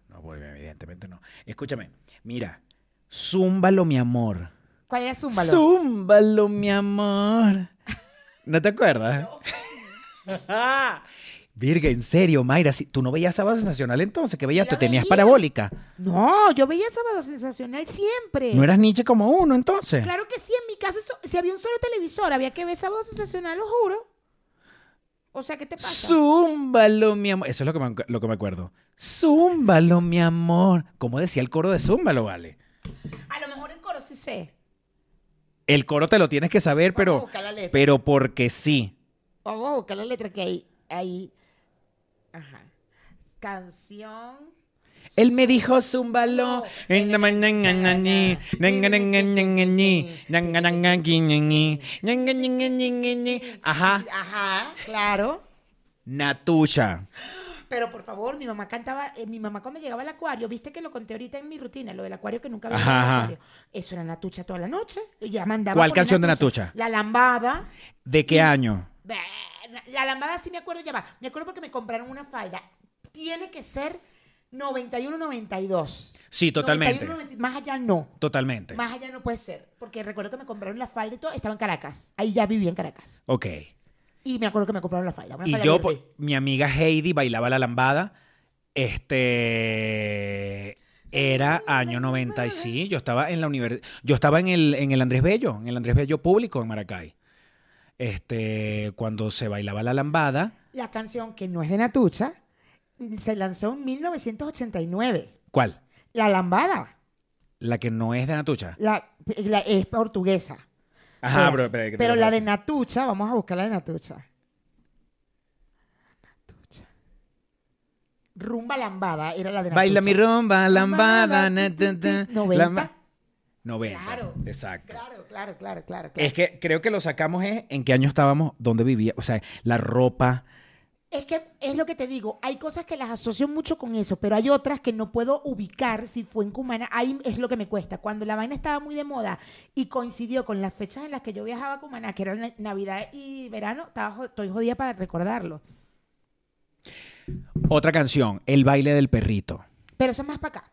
No, bueno, evidentemente no. Escúchame, mira, Zúmbalo, mi amor. ¿Cuál era Zúmbalo? Zúmbalo, mi amor. ¿No te acuerdas? Virga, en serio, Mayra, si tú no veías Sábado Sensacional entonces, ¿qué veías? la ¿Te tenías veía. parabólica? no, yo veía Sábado Sensacional siempre. ¿No eras Nietzsche como uno entonces? Claro que sí, en mi casa, si había un solo televisor, había que ver Sábado Sensacional, lo juro. O sea, ¿qué te pasa? Zúmbalo, mi amor. Eso es lo que me, lo que me acuerdo. Zúmbalo, mi amor. ¿Cómo decía el coro de Zúmbalo, vale? A lo mejor el coro sí sé. El coro te lo tienes que saber, Vamos pero, pero porque sí. Vamos a buscar la letra que hay ahí. Ajá. Canción. Él me dijo zúmbalo. Ajá. Ajá, claro. Natucha. Pero por favor, mi mamá cantaba, eh, mi mamá cuando llegaba al acuario, viste que lo conté ahorita en mi rutina, lo del acuario que nunca había Ajá, al acuario. Eso era Natucha toda la noche. Ella mandaba ¿Cuál canción de Natucha? La lambada. ¿De qué año? Bé, La lambada sí me acuerdo, ya va. Me acuerdo porque me compraron una falda. Tiene que ser 91-92. Sí, totalmente. 91, 90, más allá no. Totalmente. Más allá no puede ser. Porque recuerdo que me compraron la falda y todo. Estaba en Caracas. Ahí ya vivía en Caracas. Ok. Y me acuerdo que me compraron la falda. una Y falda yo, verde. mi amiga Heidi bailaba la lambada. Este era año 90 y sí, yo estaba en la universidad, yo estaba en el, en el Andrés Bello, en el Andrés Bello público en Maracay. Este, cuando se bailaba la lambada, La canción que no es de Natucha se lanzó en 1989. ¿cuál? La lambada. La que no es de Natucha. La, la- es portuguesa. Ajá, que te Pero lo la de. Natucha, vamos a buscar la de Natucha. Natucha. Rumba lambada era la de Natucha. Baila mi rumba, lambada, na, ti, ti, ta, ta, ti, 90. Lamba- 90. Claro. Exacto. Claro, claro, claro, claro. claro. Es que creo que lo sacamos es en qué año estábamos, dónde vivía, o sea, la ropa. Es que es lo que te digo, hay cosas que las asocio mucho con eso, pero hay otras que no puedo ubicar si fue en Cumana. Ahí es lo que me cuesta. Cuando la vaina estaba muy de moda y coincidió con las fechas en las que yo viajaba a Cumaná, que eran Navidad y verano, estaba, estoy jodida para recordarlo. Otra canción, El baile del perrito. Pero eso es más para acá.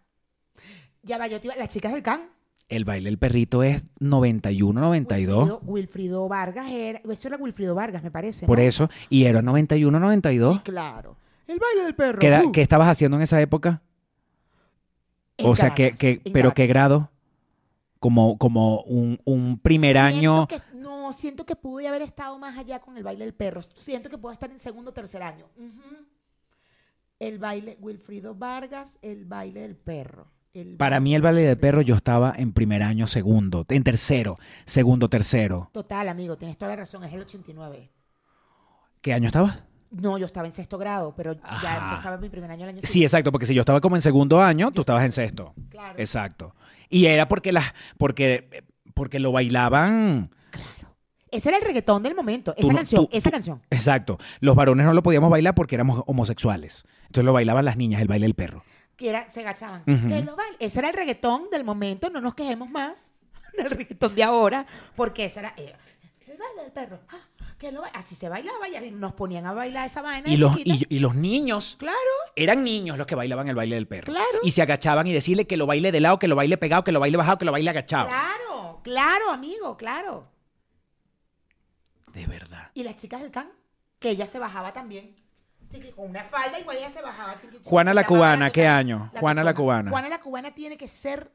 Ya va, yo te iba- las chicas del can. El baile del perrito es 91, 92. Wilfrido, Wilfrido Vargas era. Eso era Wilfrido Vargas, me parece. Por ¿no? eso. Y era 91, 92. Sí, claro. El baile del perro. ¿Qué, uh. qué estabas haciendo en esa época? En o sea, ¿qué, Caracas, qué- en ¿pero qué grado? Como, como un, un primer Siento año. que- no, siento que pude haber estado más allá con el baile del perro. Siento que puedo estar en segundo o tercer año. El baile, Wilfrido Vargas, el baile del perro. El Para mí el baile del perro yo estaba en primer año, segundo, en tercero, segundo, tercero. Total, amigo, tienes toda la razón, es el 89. ¿Qué año estabas? No, yo estaba en sexto grado, pero ya empezaba mi primer año el año Sí, siguiente. exacto, porque si yo estaba como en segundo año, tú estabas en sexto. Claro. Exacto. Y era porque las, porque, porque lo bailaban. Claro. Ese era el reggaetón del momento. Esa no- canción, tú- esa tú- canción. Exacto. Los varones no lo podíamos bailar porque éramos homosexuales. Entonces lo bailaban las niñas, el baile del perro. Que era, se agachaban. Que lo baile. Ese era el reggaetón del momento, no nos quejemos más del reggaetón de ahora, porque ese era eh, el baile del perro. Ah, que lo Así se bailaba y así nos ponían a bailar esa vaina. Y los, y, y los niños Claro, eran niños los que bailaban el baile del perro. Claro. Y se agachaban y decirle que lo baile de lado, que lo baile pegado, que lo baile bajado, que lo baile agachado. claro, claro, amigo, claro. De verdad. Y las chicas del can, que ella se bajaba también. Con una falda, igual ella se bajaba. tiqui, tiqui, Juana la cubana, ¿qué año? Juana la cubana. Juana la cubana tiene que ser.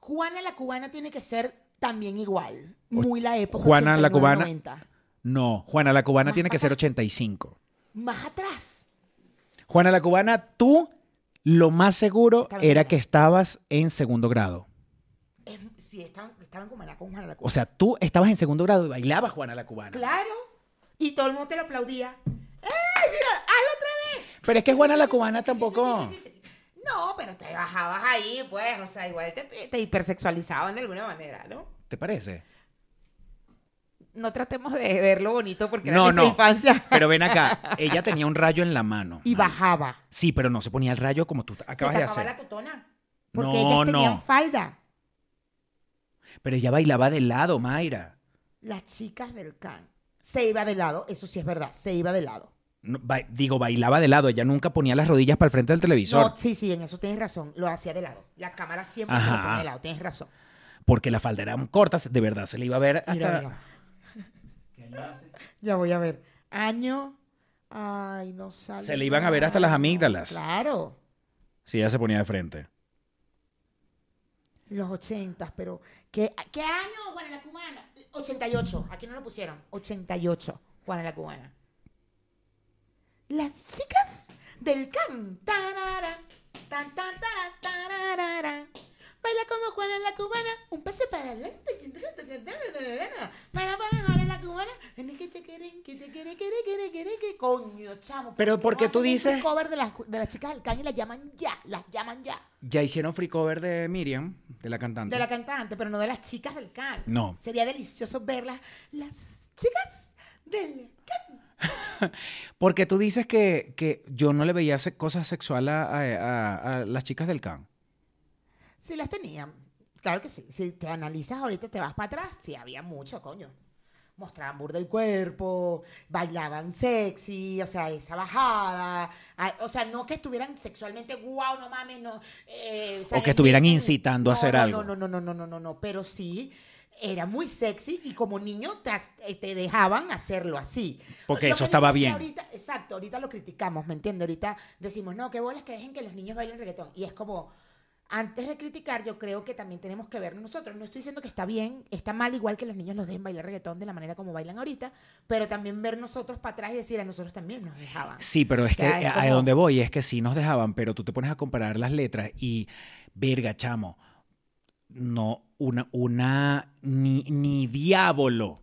Juana la cubana tiene que ser también igual. Muy la época. Juana la 89, cubana. 90. No, Juana la cubana Más tiene que ser para 85. Más atrás. Juana la cubana, tú lo más seguro era que estabas en segundo grado. Es- sí, estaban, estaban cubana con Juana la O cubana. sea, tú estabas en segundo grado y bailabas Juana la cubana. claro. Y todo el mundo te lo aplaudía. ¡Ey, mira! ¡Hazlo otra vez! Pero es que Juana la cubana tampoco. No, pero te bajabas ahí, pues. O sea, igual te, te hipersexualizaban de alguna manera, ¿no? ¿Te parece? No tratemos de ver lo bonito porque No, era no. infancia. Pero ven acá, ella tenía un rayo en la mano. Y bajaba. Sí, pero no se ponía el rayo como tú acabas de hacer. la tutona. Porque No, ellas tenían no. falda. Pero ella bailaba de lado, Mayra. Las chicas del can. Se iba de lado, eso sí es verdad, se iba de lado. No, ba- digo, bailaba de lado. Ella nunca ponía las rodillas para el frente del televisor. No, sí, sí, en eso tienes razón. Lo hacía de lado. La cámara siempre se lo ponía de lado, tienes razón. Porque la falda era corta, de verdad se le iba a ver hasta. Mira, mira. Ya voy a ver. Año. Ay, no sale. Se le iban a ver hasta las amígdalas. Claro. Sí, ella se ponía de frente. Los ochentas, pero. ¿Qué, ¿Qué año, Juana la Cubana? 88. Aquí no lo pusieron. 88, Juana la Cubana. Las chicas del can. Tarara, tan, tan, tara, tararara. Baila como Juana la Cubana. Un pase para adelante. Baila para Juana la Cubana. Coño, chamo. Pero ¿por ¿por qué no tú dices- cover de las, de las chicas del can y las llaman ya? Las llaman ya. Ya hicieron free cover de Miriam, de la cantante. De la cantante, pero no de las chicas del can. No. Sería delicioso verlas. Las chicas del can. Porque tú dices que, que yo no le veía cosas sexuales a, a- a las chicas del can. Sí las tenían. Claro que sí. Si te analizas ahorita, te vas para atrás. Sí, había mucho, coño. Mostraban burda el cuerpo, bailaban sexy, o sea, esa bajada. O sea, no que estuvieran sexualmente, wow, no mames, no. eh, O que estuvieran incitando a no, hacer no, algo. No, no, no, no, no, no, no, pero sí era muy sexy y como niño te, as- eh, te dejaban hacerlo así. Porque Lo eso estaba bien. ahorita- exacto, ahorita lo criticamos, ¿me entiendes? Ahorita decimos, no, qué bolas que dejen que los niños bailen reggaetón. Y es como, antes de criticar, yo creo que también tenemos que vernos nosotros. No estoy diciendo que está bien, está mal igual que los niños los dejen bailar reggaetón de la manera como bailan ahorita, pero también ver nosotros para atrás y decir, a nosotros también nos dejaban. Sí, pero es O sea, que es a como- donde voy es que sí nos dejaban, pero tú te pones a comparar las letras y, verga, chamo, no, una, una, ni, ni diablo,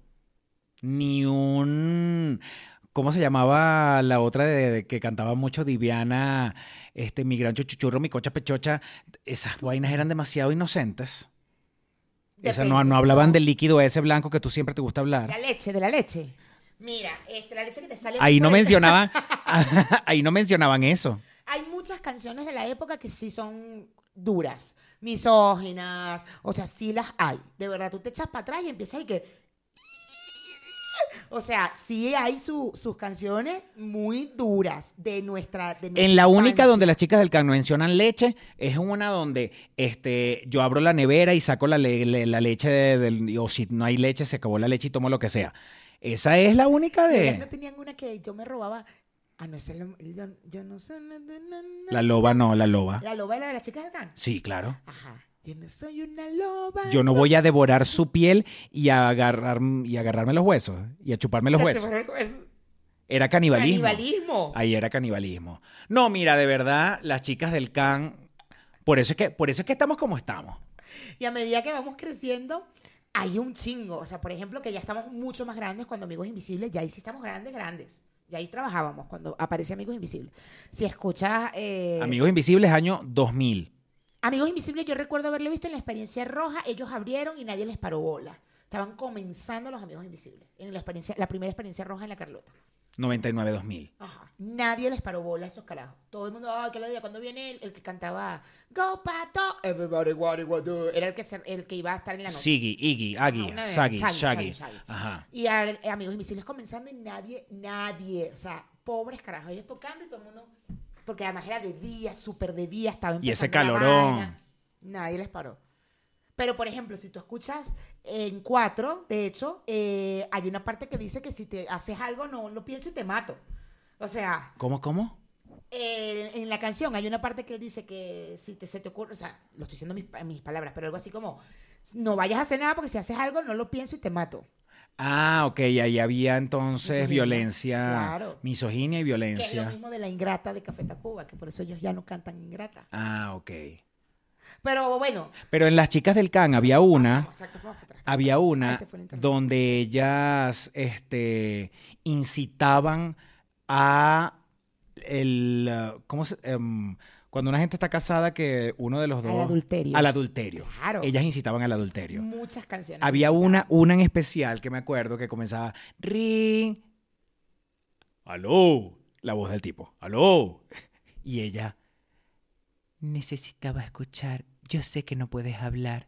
ni un, ¿cómo se llamaba la otra de, de que cantaba mucho Diviana, este, mi gran chuchuchurro, mi cocha pechocha? Esas vainas eran demasiado inocentes. Esas no, no hablaban del líquido ese blanco que tú siempre te gusta hablar. La leche, de la leche. Mira, este, la leche que te sale... Ahí no mencionaban, ahí no mencionaban eso. Hay muchas canciones de la época que sí son duras, misóginas, o sea, sí las hay. De verdad, tú te echas para atrás y empiezas y que... O sea, sí hay su- sus canciones muy duras de nuestra. De nuestra En la única infancia. donde las chicas del can mencionan leche es una donde este, yo abro la nevera y saco la, le- le- la leche de- del... O si no hay leche, se acabó la leche y tomo lo que sea. Esa es la única Ellas no de... tenían una que yo me robaba. Ah, no, es lo- yo, yo no sé. na, na, na, na. La loba no, la loba. La loba era de las chicas del can. Sí, claro. Ajá. Yo no soy una loba. Yo no voy a devorar su piel y a, agarrar, y a agarrarme los huesos y a chuparme los huesos. Era canibalismo. Canibalismo. Ahí era canibalismo. No, mira, de verdad, las chicas del can... Por eso es que, por eso es que estamos como estamos. Y a medida que vamos creciendo, hay un chingo. O sea, por ejemplo, que ya estamos mucho más grandes cuando Amigos Invisibles, ya ahí sí estamos grandes, grandes. Y ahí trabajábamos cuando aparece Amigos Invisibles. Si escuchas... eh, Amigos Invisibles, año 2000. Amigos Invisibles, yo recuerdo haberlo visto en la experiencia roja. Ellos abrieron y nadie les paró bola. Estaban comenzando los Amigos Invisibles. En la, experiencia, la primera experiencia roja en la Carlota. 99-2000. Ajá. Nadie les paró bola a esos carajos. Todo el mundo, ay, qué le diga. Cuando viene el, el que cantaba Go Pato, everybody what it what do", Era el que, se- el que iba a estar en la noche. Siggy, Iggy, Aggy, de- Saggy, Shaggy. Ajá. Y a- eh, Amigos Invisibles comenzando y nadie, nadie, o sea, pobres carajos, ellos tocando y todo el mundo, porque además era de día, súper de día, estaba Y ese empezando la calorón. Nadie les paró. Pero, por ejemplo, si tú escuchas en cuatro, de hecho, eh, hay una parte que dice que si te haces algo, no lo pienso y te mato. O sea, ¿Cómo, cómo? eh, en la canción hay una parte que él dice que si te, se te ocurre, o sea, lo estoy diciendo en mis, mis palabras, pero algo así como, no vayas a hacer nada porque si haces algo, no lo pienso y te mato. Ah, ok, ahí había entonces Misoginia, violencia, claro. misoginia y Que es lo violencia. mismo de la ingrata de Café Tacuba, que por eso ellos ya no cantan ingrata. Ah, ok. Pero bueno. Pero en las chicas del can había una, exacto, había una donde ellas este, incitaban a el, ¿cómo se, em, cuando una gente está casada que uno de los Al dos adulterio. al adulterio. Claro. Ellas incitaban al adulterio. Muchas canciones. Había una, una en especial que me acuerdo que comenzaba ring. Aló. La voz del tipo. Aló. Y ella necesitaba escuchar. Yo sé que no puedes hablar.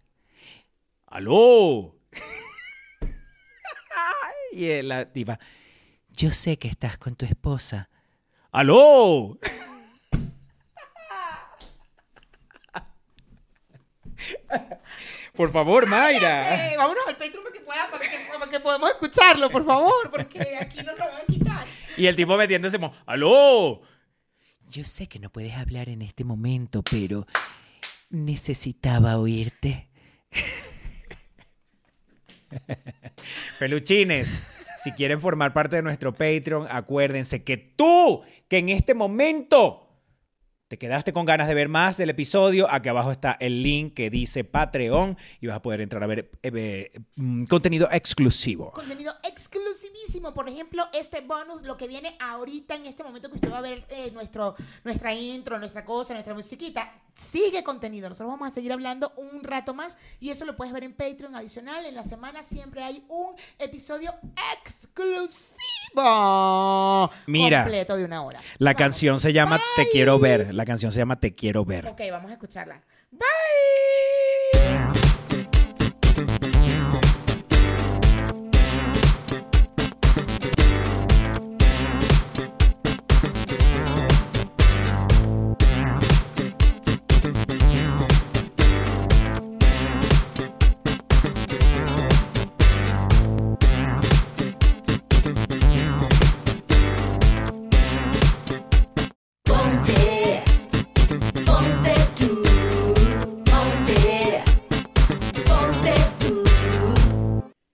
Aló. y la tipa. Yo sé que estás con tu esposa. Aló. Por favor, Mayra. Eh, vámonos al Patreon para que, pueda, para, que, para que podamos escucharlo, por favor, porque aquí nos lo van a quitar. Y el tipo metiéndose, mo- ¡aló! Yo sé que no puedes hablar en este momento, pero necesitaba oírte. Peluchines, si quieren formar parte de nuestro Patreon, acuérdense que tú, que en este momento te quedaste con ganas de ver más del episodio, aquí abajo está el link que dice Patreon y vas a poder entrar a ver eh, eh, mm, contenido exclusivo. Contenido exclusivísimo. Por ejemplo, este bonus, lo que viene ahorita en este momento que usted va a ver eh, nuestro, nuestra intro, nuestra cosa, nuestra musiquita, sigue contenido. Nosotros vamos a seguir hablando un rato más y eso lo puedes ver en Patreon adicional. En la semana siempre hay un episodio exclusivo. Mira, Completo de una hora. La Vamos. canción se llama Te quiero ver. La canción se llama Te quiero ver. Ok, vamos a escucharla. Bye.